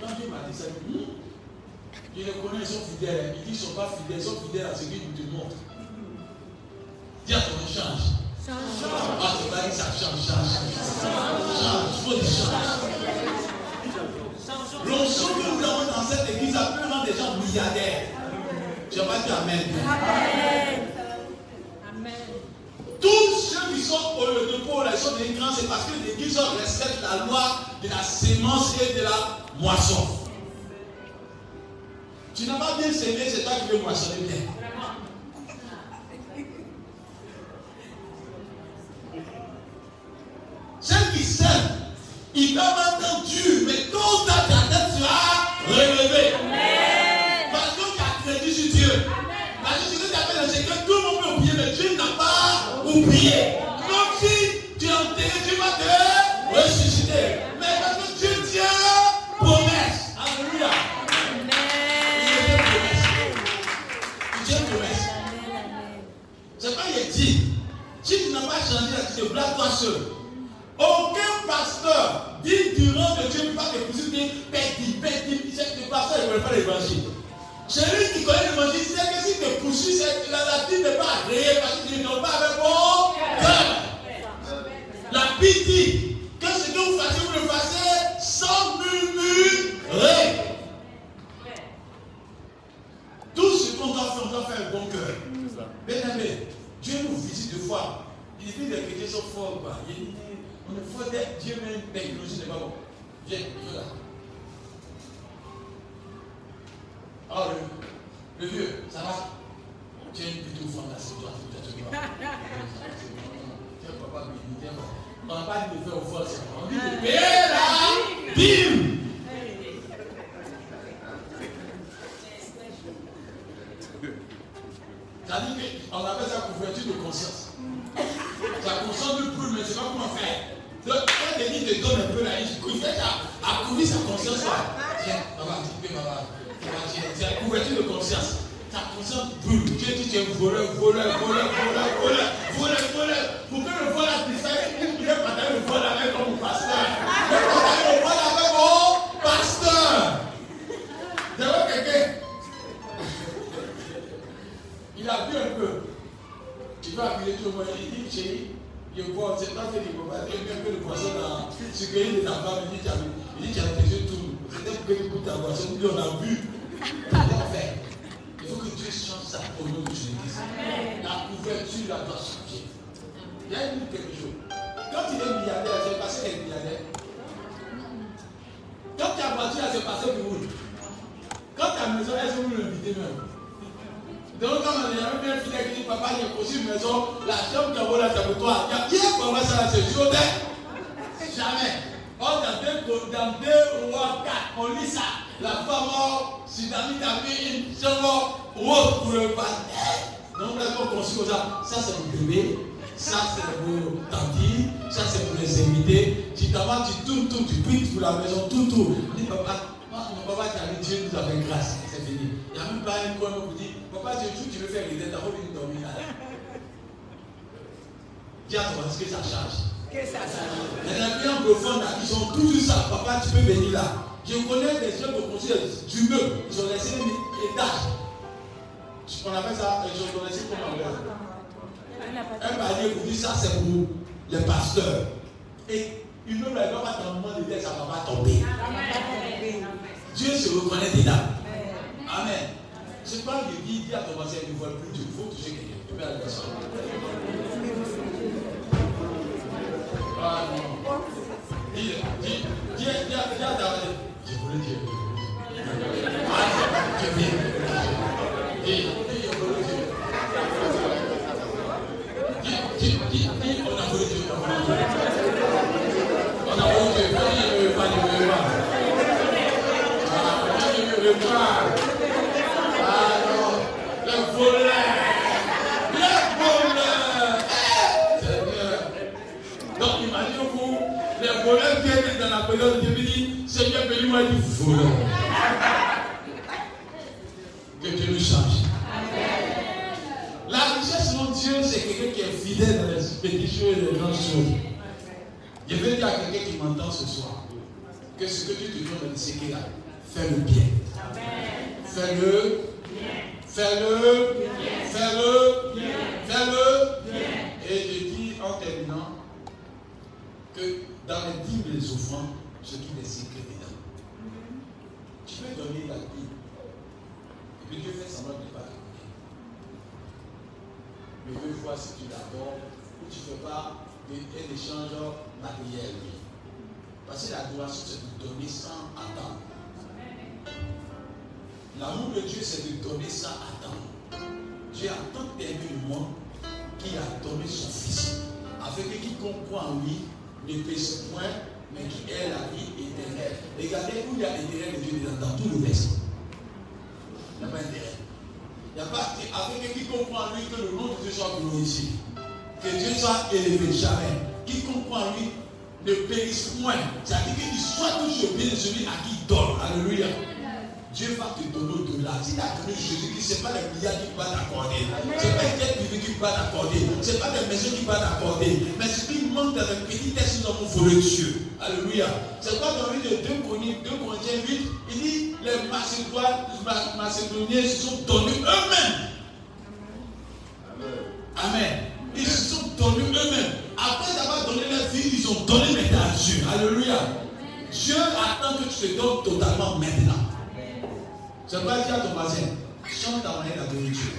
Quand Dieu m'a dit ça, dit, je les connais, ils sont fidèles. Il dit ils ne sont pas fidèles, ils sont fidèles à ce qu'il te montre. Dis à ton change. Change. Ah, pas dit ça change, change. Change. Il faut des changes. L'onction que nous avons dans cette église, ça peut rendre des gens milliardaires. Je vais pas dire Amen. Amen. Tous ceux qui sont au de sont des grands, c'est parce que l'église respecte la loi de la sémence et de la moisson. Tu n'as pas bien semé, c'est toi qui veux moissonner bien. Ceux qui sèment, ils peuvent entendre dur, mais tôt ou tard, ta tête sera relevée. Parce que tu as crédit sur Dieu. Parce que ce que tu appelles c'est que tout le monde peut oublier, mais Dieu n'a pas oublié. Donc si tu es enterré, tu vas te ressusciter. Mais parce que Dieu tient promesse. Alléluia. Tu tiens promesse. C'est pas il dit. Si tu n'as pas changé la tu te blagues toi seul. Aucun pasteur dit durant que Dieu ne peut pas te pousser, pédi, pédi, le pasteur ne connaît pas l'évangile. Celui qui connaît l'évangile sait que si tu poursuis, la, la vie n'est pas agréée parce que tu ne pas avec mon cœur. La dit que ce que vous faites, vous le faites sans murmurer. Tout ce qu'on doit faire, on doit faire un bon cœur. Bien aimé, Dieu nous visite deux fois. Il dit que les chrétiens sont forts. Il on est d'être Dieu même technologie n'est pas bon. Viens, viens là. Alors, le, le vieux, ça va? Tiens plutôt fondation, toi, tu vois. Tiens, papa, on n'a pas dit de faire au fort, on dit de payer la C'est-à-dire qu'on appelle ça couverture de conscience. Ça ne plus, mais c'est pas comment faire. Donc, quand Denis te donne un peu là, il fait ça, à couvrir sa conscience là. Tiens, maman, tu peux, maman. Tiens, couverture de conscience. Ta conscience brûle. Dieu dit tu es voleur, voleur, voleur, voleur, voleur, voleur, voleur. Pour que le vol a disparu, il partager le vol avec mon pasteur. Il partager le vol avec mon pasteur. D'ailleurs, quelqu'un, il a vu un peu. Il va appuyer tout le monde. Il dit, chérie, je vois, c'est pas que il faut pas dire que le poisson dans ce qu'il des enfants, il dit, il dit, tu as déjà tout. Pour que ta il dit, on a vu. Comment faire? Il faut que Dieu change ça au nom de Jésus. La couverture, la doit changer. Il y a une quelque chose. Quand il est milliardaire, c'est passé qu'il est milliardaire. Quand ta voiture, c'est passé pour où Quand ta maison, est-ce que vous l'invitez même donc, quand on a bien fidèle qui dit, papa, a aussi une maison, la chambre qui a là, c'est pour toi. Y a qui comment ça, c'est chaud, Jamais. Or, dans deux, dans deux rois quatre, on lit ça. La femme mort, Sidami a mis une chambre rose pour le baptême. Donc, là, on construit ça. Ça, c'est pour bébé. Ça, c'est pour tanti. Ça, c'est pour les invités. Tu t'avances, tu tournes, tout, tu pries pour la maison, tout, tout. Dit, papa, mon papa qui a dit, Dieu nous a fait grâce. C'est fini. Il n'y a même pas un coin où vous dit, Papa, c'est tout, tu veux faire l'idée, envie de dormir là. Dis à toi, est-ce que ça change? Que ça change. Les amis profonds là, ils ont tout vu ça. Papa, tu peux venir là. Je connais des gens qui construisent du meuble. Ils ont laissé des étages. On appelle ça, ils ont laissé comment Un palier pour dire ça, c'est pour les pasteurs. Et une meuble, elle ne va pas moment de tête, ça ne va pas tomber. Dieu se reconnaît dedans. Amen. C'est pas que dit, à ton voisin, ne voit plus, il faut toucher quelqu'un. Tu aller à Ah non. Dis, dis, dis, dis, dis, dis, je voulais dire. Ah, je. Dis, dis, je voulais dire. Dis, dis, dis, dis, on a voulu dire, on a voulu dire. On a voulu dire, pas dire, pas dire, pas. Ah, pas dire, pas. Donc imaginez-vous, les voleurs dans période de Dieu dit, Seigneur, bénis-moi du voleur. Que Dieu nous change. La richesse de Dieu, c'est quelqu'un qui est fidèle dans les petites choses et les grandes choses. Je veux dire à quelqu'un qui m'entend ce soir que ce que tu te donnes de ce là, fais le bien. Fais-le Fais-le, fais-le, fais-le. Et je dis en terminant que dans les dîmes et les offrandes, ce qui secret dedans. Tu peux donner la vie. Et puis Dieu fait semblant de ne pas. Mais veut voir si tu d'accord ou tu ne fais pas un échange matériel. Parce que l'adoration, c'est de donner sans attendre. L'amour de Dieu, c'est de donner sans attendre. Dieu a tant le qu'il a donné son Fils, afin que quiconque croit en lui ne pèse point, mais qui ait la vie éternelle. Regardez où il y a l'intérêt de Dieu dans tout le reste. Il n'y a pas d'intérêt. Il n'y a pas quiconque croit en lui que le nom de Dieu soit glorifié. Que Dieu soit élevé jamais. Croit en lui ne périsse point. C'est-à-dire qu'il soit toujours bien celui à qui il donne. Alléluia. Dieu va te donner au-delà. Si tu as donné Jésus-Christ, ce n'est pas les milliards qui va t'accorder. Ce n'est pas les privées qui va t'accorder. Ce n'est pas les maisons qui va t'accorder. Mais ce qui manque dans les petits textes, nous avons volé Dieu. Alléluia. C'est quoi dans le de 2 Corinthiens 8 Il dit les Macédoniens se sont donnés eux-mêmes. Amen. Ils se sont donnés eux-mêmes. Après avoir donné leur vie, ils ont donné maintenant à Dieu. Alléluia. Dieu attend que tu te donnes totalement maintenant. C'est pas dire à ton voisin, chante ta manière d'adorer Dieu.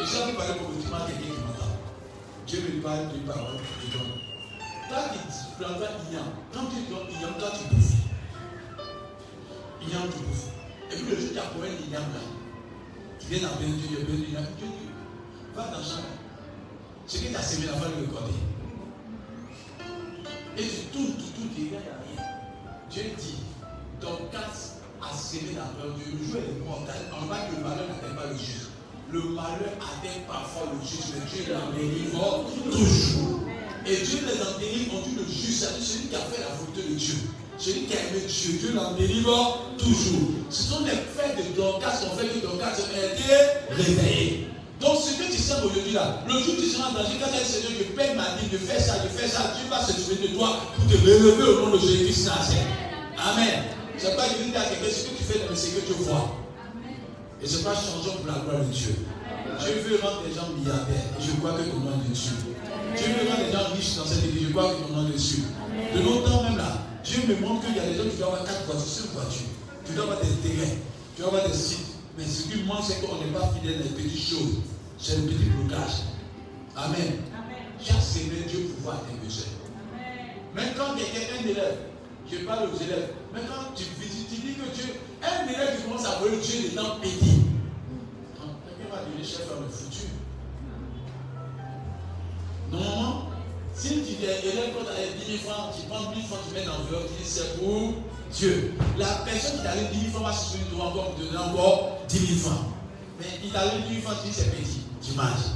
Et j'ai envie parler politiquement à quelqu'un qui m'entend. Dieu me parle d'une parole, je donne. Toi qui plantes Iyan, quand tu donnes Iyan, toi tu bouffes. Iyan, tu bouffes. Et puis le jour tu as un Iyan là, tu viens d'appeler Dieu, Dieu, Dieu, Dieu, Dieu, va dans le champ. Ce que tu as semé là, va le recorder. Et tu tournes, tu tournes, tu regardes, Dieu dit, ton casse a semé la peur. Le jour est mortel. En bas, le malheur n'atteint pas le juste. Le malheur atteint parfois le juste, mais Dieu l'en délivre toujours. Et Dieu les délivre, on dit le juste, c'est celui qui a fait la volonté de Dieu. Celui qui a aimé Dieu, Dieu l'en délivre toujours. Ce sont les faits de Dorcas qui ont fait que Dorcas a été réveillé. Donc ce que tu sais aujourd'hui là, le jour où tu seras en danger, quand tu as Seigneur, je paye ma vie, de faire ça, de faire ça, Dieu va se souvenir de toi pour te relever au nom de Jésus-Christ. Amen. C'est pas de dire à quelqu'un ce que tu fais dans le secret, tu vois. Et c'est pas changeant pour la gloire de Dieu. Dieu veut rendre les gens milliardaires. Et je crois que ton nom est dessus. Dieu veut rendre les gens riches dans cette église. Je crois que ton nom est dessus. De longtemps même là, Dieu me montre qu'il y a des gens qui doivent avoir quatre voitures, cinq voitures. Tu dois avoir des terrains. Tu dois avoir des sites. Mais ce qui manque, c'est qu'on n'est pas fidèle les petites choses. C'est le petit blocage. Amen. Chaque semaine, Dieu pouvoir tes besoins. Même quand quelqu'un, un élève, je parle aux élèves, même quand tu visites, tu dis que Dieu, un élève qui commence à voir Dieu dedans petit. Quelqu'un va devenir chef dans le futur. Normalement, si tu es élève quand tu as 10 000 francs, tu prends 1000 francs, tu mets dans l'enveloppe, tu dis c'est pour Dieu. La personne qui t'a donné 10 000 francs va de toi encore, te donner encore 10 000 francs. Mais il t'a donné 10 000 francs, tu dis c'est petit, tu manges.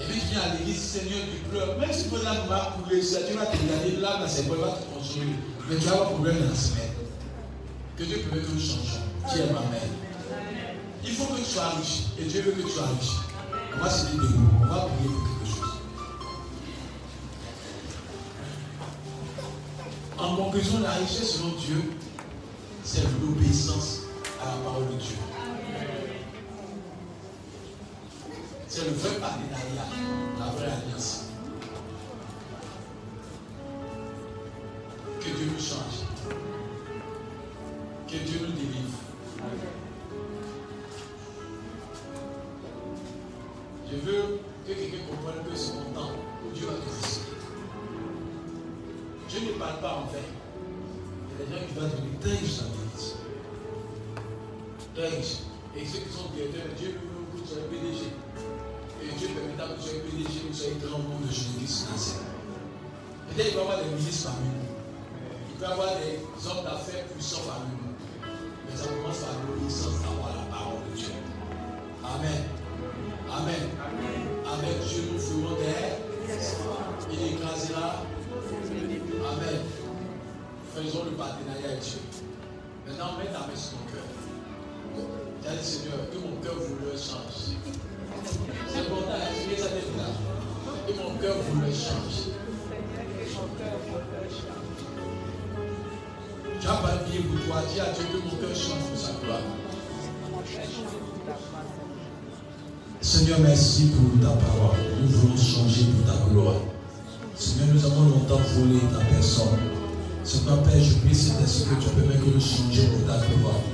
Et puis tu viens à l'église, Seigneur, tu pleures. Même si tu là, va couler, ça, tu vas te regarder là, dans ses il va te construire. Mais tu as un problème dans la semaine. Que Dieu permette que nous changeons. Qui est ma mère. Il faut que tu sois riche. Et Dieu veut que tu sois riche. On va se dire debout. On va prier pour En conclusion, la richesse selon Dieu, c'est l'obéissance à la parole de Dieu. C'est le vrai partenariat, la vraie alliance. Que Dieu nous change. Que Dieu nous délivre. Je veux que quelqu'un comprenne que mon temps Dieu va te visiter. Dieu ne parle pas en vain. Il y a des gens qui doivent devenir très riches en vérité. Très riches. Et ceux qui sont directeurs, Dieu veut que vous soyez PDG. Et Dieu permettra que vous soyez PDG, que vous soyez grand monde de Jésus-Christ Peut-être qu'il peut y avoir des ministres parmi nous. Il peut y avoir des hommes d'affaires puissants parmi nous. Mais ça commence par l'obéissance d'avoir la parole de Dieu. Amen. Amen. Avec Dieu, nous ferons des. Il écrasera. Amen. Faisons le partenariat avec Dieu. Maintenant, mets ta main sur ton cœur. Dis Seigneur, que mon cœur vous le change. C'est important d'expliquer ça déjà. Que mon cœur vous le change. Tu n'as pas de pour toi. Dis à Dieu que mon cœur change pour sa gloire. Seigneur, merci pour ta parole. Nous voulons changer pour ta gloire. Seigneur, nous avons longtemps volé ta personne. Seigneur Père, je prie c'est ainsi que tu permets que nous changions pour ta gloire.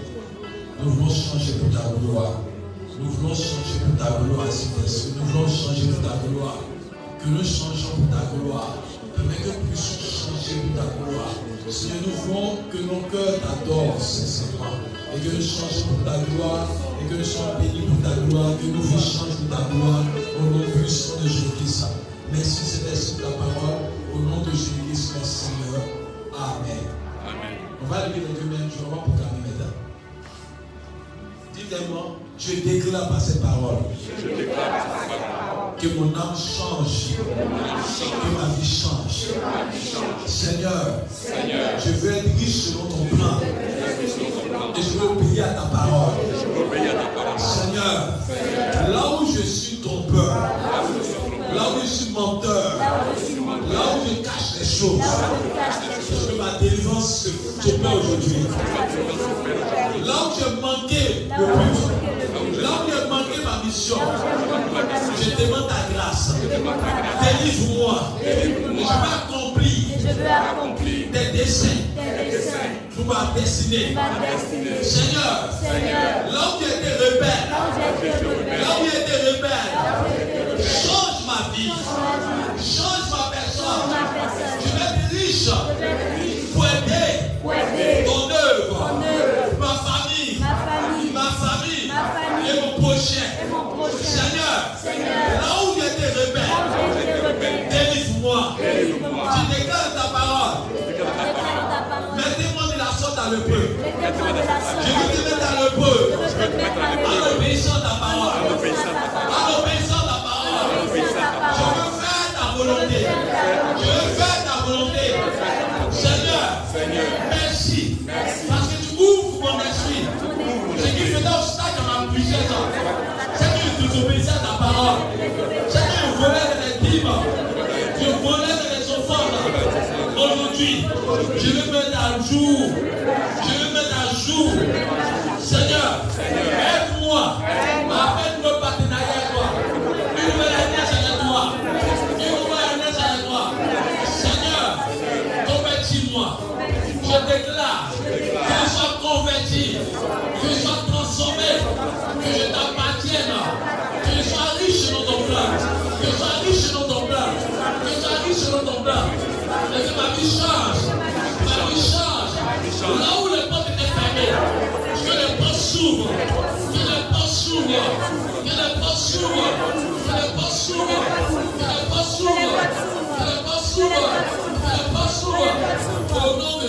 Nous voulons changer pour ta gloire. Nous voulons changer pour ta gloire, Saint-Esprit. Nous voulons changer pour ta gloire. Que nous changeons pour ta gloire. Permets que nous puissions changer pour ta gloire. Seigneur, nous voulons que nos cœurs t'adorent sincèrement. Et que nous changions pour ta gloire. Et que nous soyons bénis pour ta gloire. Que nous vies changent pour ta gloire. Au nom puissant de Jésus-Christ. Merci Seigneur pour ta parole. Au nom de Jésus-Christ, merci Seigneur. Amen. Amen. On va lever les deux mains. Je vais voir pour terminer maintenant. Dites-moi, je déclare par ces paroles Je déclare par ta parole que mon âme change, que ma vie change. Seigneur, Seigneur, je veux être riche selon ton plan ton et je veux obéir à ta parole. Je veux obéir à ta parole. Seigneur, là où je suis trompeur, Là là où je suis menteur, là où je cache les choses, je veux ma délivrance se s'opère aujourd'hui. Là où j'ai manqué le but, là où j'ai manqué ma mission, je demande ta grâce. Délivre-moi. Je vais accomplir Je veux accomplir tes desseins pour ma destinée. Seigneur, Seigneur, là où j'ai été rebelle, là où rebelle, Change ma personne. Je vais être riche pour aider ton œuvre, ma famille, ma famille et mon prochain. Seigneur, là où j'étais rebelle, délivre-moi. Tu déclares ta parole. Mettez-moi de la sorte à le. Je veux te mettre à le peu. En obéissant ta parole. Je veux mettre à jour. Je veux mettre à jour.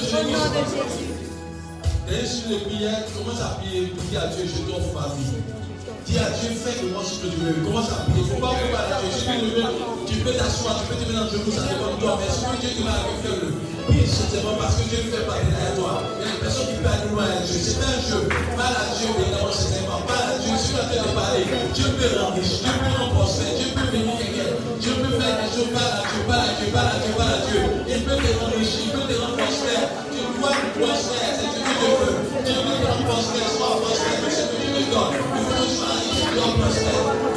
Au nom de Jésus. Et sur les prières, commence à prier, dis à Dieu, je t'offre ma vie. Dis à Dieu, fais de moi ce que tu veux. Commence à prier. Il ne faut pas préparer à Dieu. Tu peux t'asseoir, tu peux te mettre dans le genou, ça dépend de toi. Mais ce que Dieu te va faire le prie sincèrement parce que Dieu fait parler à toi. Il y a des personnes qui parlent loin à Dieu. C'est un jeu. Parle à Dieu, évidemment, sincèrement. Parle à Dieu. Si tu as de parler, Dieu peut rendre riche, Dieu peut rendre prospère, Dieu peut bénir quelqu'un. Dieu peut faire des choses. Parle à Dieu, parle à Dieu, parle à Dieu, parle à Dieu. Il peut te rendre il peut te rendre prospère. Tu dois prospère, c'est ce que Dieu veut. Dieu veut te rendre prospère, sois prospère, c'est ce que Dieu te donne. Il faut que tu sois riche, prospère.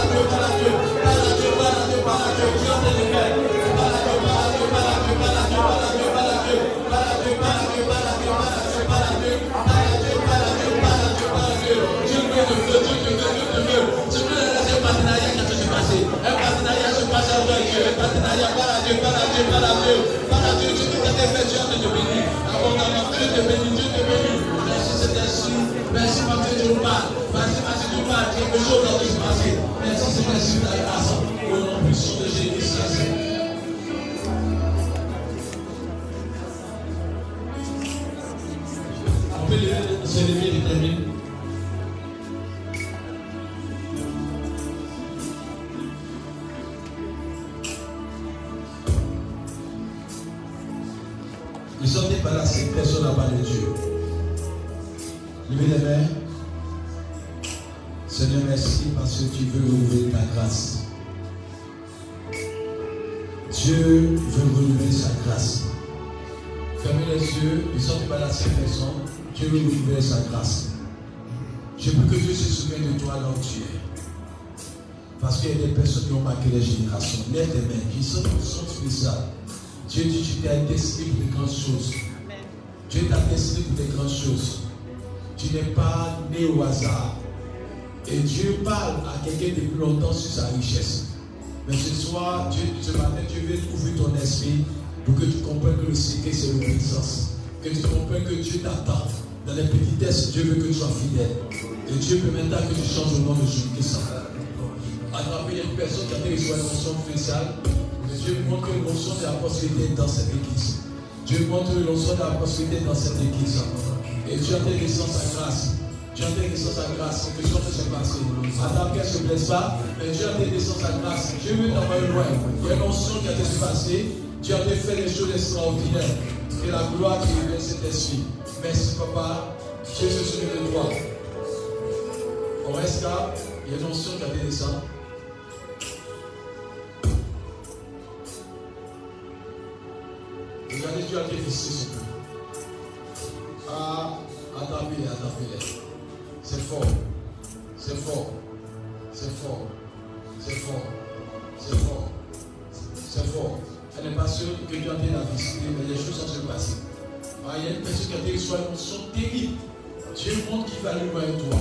nous parle. Vas-y, vas-y, nous. Il qui se passer. Merci, au hasard. Et Dieu parle à quelqu'un depuis longtemps sur sa richesse. Mais ce soir, Dieu, ce matin, Dieu veut ouvrir ton esprit pour que tu comprennes que le secret, c'est l'obéissance. Que tu comprennes que Dieu t'attend. Dans les petitesses, Dieu veut que tu sois fidèle. Et Dieu peut maintenant que tu changes le nom de Jésus-Christ. À travers une personne qui a été reçu une fonction spéciale, Dieu montre que l'onction de la possibilité dans cette église. Dieu montre l'onction de la possibilité dans cette église. Et Dieu a descend sa grâce. Été descend sa grâce. Que chose peut se passer. Adam qu'elle ne se blesse pas, mais Dieu a été descend sa grâce. Dieu veut t'envoyer loin. Il y a une onction qui a été passée. Dieu a fait des choses extraordinaires. Et la gloire qui révèle cet esprit. Merci, papa. Dieu se souvient de toi. On reste là. Il y a une onction qui a été descendue. Regardez, Dieu a sur nous. Ah, attendez, attendez. C'est fort. C'est fort. C'est fort. C'est fort. C'est fort. C'est fort. Elle n'est pas sûre que Dieu a été la visiter, mais les choses sont se passer. Il y a une personne qui a été reçue une onction terrible. Dieu montre qu'il va aller loin de toi.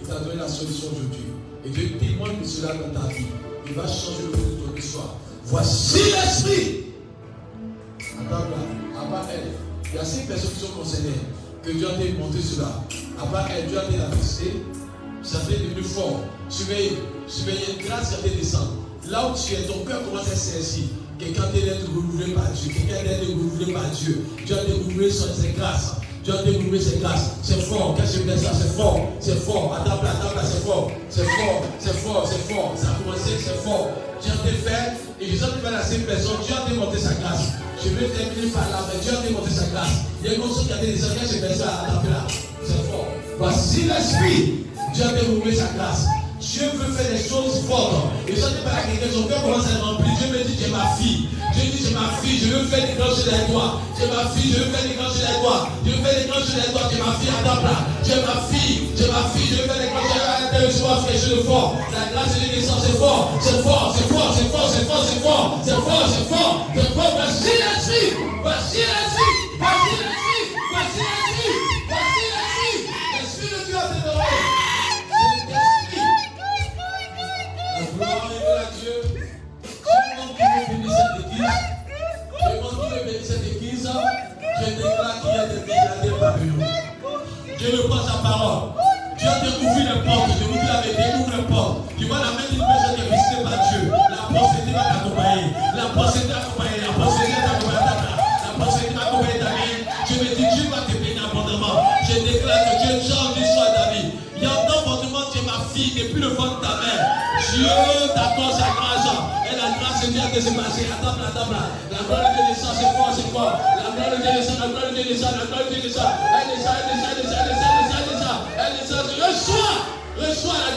Il t'a donné la solution aujourd'hui. Et Dieu témoigne de cela dans ta vie. Il va changer le cours de ton histoire. Voici l'esprit. Attends là, à part elle, il y a six personnes qui sont concernées. Que Dieu a été cela. À elle, Dieu a été la. Ça fait devenu fort. Surveillez, surveillez, grâce qui a été descendre. Là où tu es, ton cœur commence à s'aincir. Quelqu'un d'être renouvelé par Dieu. Quelqu'un d'être renouvelé par Dieu. Dieu a été renouvelé sur ses grâces. Dieu a été renouvelé ses grâces. C'est fort. Qu'est-ce que je ça C'est fort. C'est fort. À table, à table, c'est fort. C'est fort. C'est fort. C'est fort. Ça a commencé, c'est fort. Dieu a été fait. Et été fait à ces personnes. Dieu a été monté sa grâce. Je vais terminer par là, mais Dieu a été monté sa grâce. Il y a une chose qui a été que je ça à C'est fort. Voici l'esprit. Dieu a été renouvelé sa grâce. Dieu veut faire des choses fortes. Et ça n'est pas quelqu'un, son cœur commence à être rempli. Dieu me dit, j'ai ma fille. Dieu dit, j'ai ma fille, je veux faire des grands choses avec toi. J'ai ma fille, je veux faire des grands choses avec toi. Je veux faire des grands choses avec toi. J'ai ma fille place. J'ai ma fille, j'ai ma fille, je veux faire des grands choses avec toi. Je vais faire de fort. La grâce de l'église, c'est fort. C'est fort, c'est fort, c'est fort, c'est fort, c'est fort. C'est fort, c'est fort, c'est fort. Voici l'esprit. Voici l'esprit. Dieu me prend sa parole. Dieu a découvert les portes. Je vous dis la vérité, ouvre les portes. Tu vois la main d'une personne qui est visitée par Dieu. La prospérité va t'accompagner. La prospérité va t'accompagner. La prospérité va t'accompagner. La prospérité va t'accompagner ta. Je me dis, Dieu va te bénir abondamment. Je déclare que Dieu change l'histoire de ta vie. Il a un fondement, tu es ma fille depuis le ventre de ta mère. Dieu t'accorde sa grâce. Et la grâce Dieu de se passer. Attends, attends. La gloire de descend, c'est fort, c'est fort. La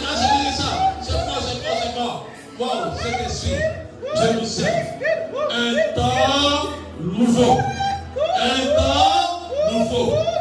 grâce de. C'est c'est fort, c'est fort. Wow, Dieu nous. Un temps nouveau. Un temps nouveau.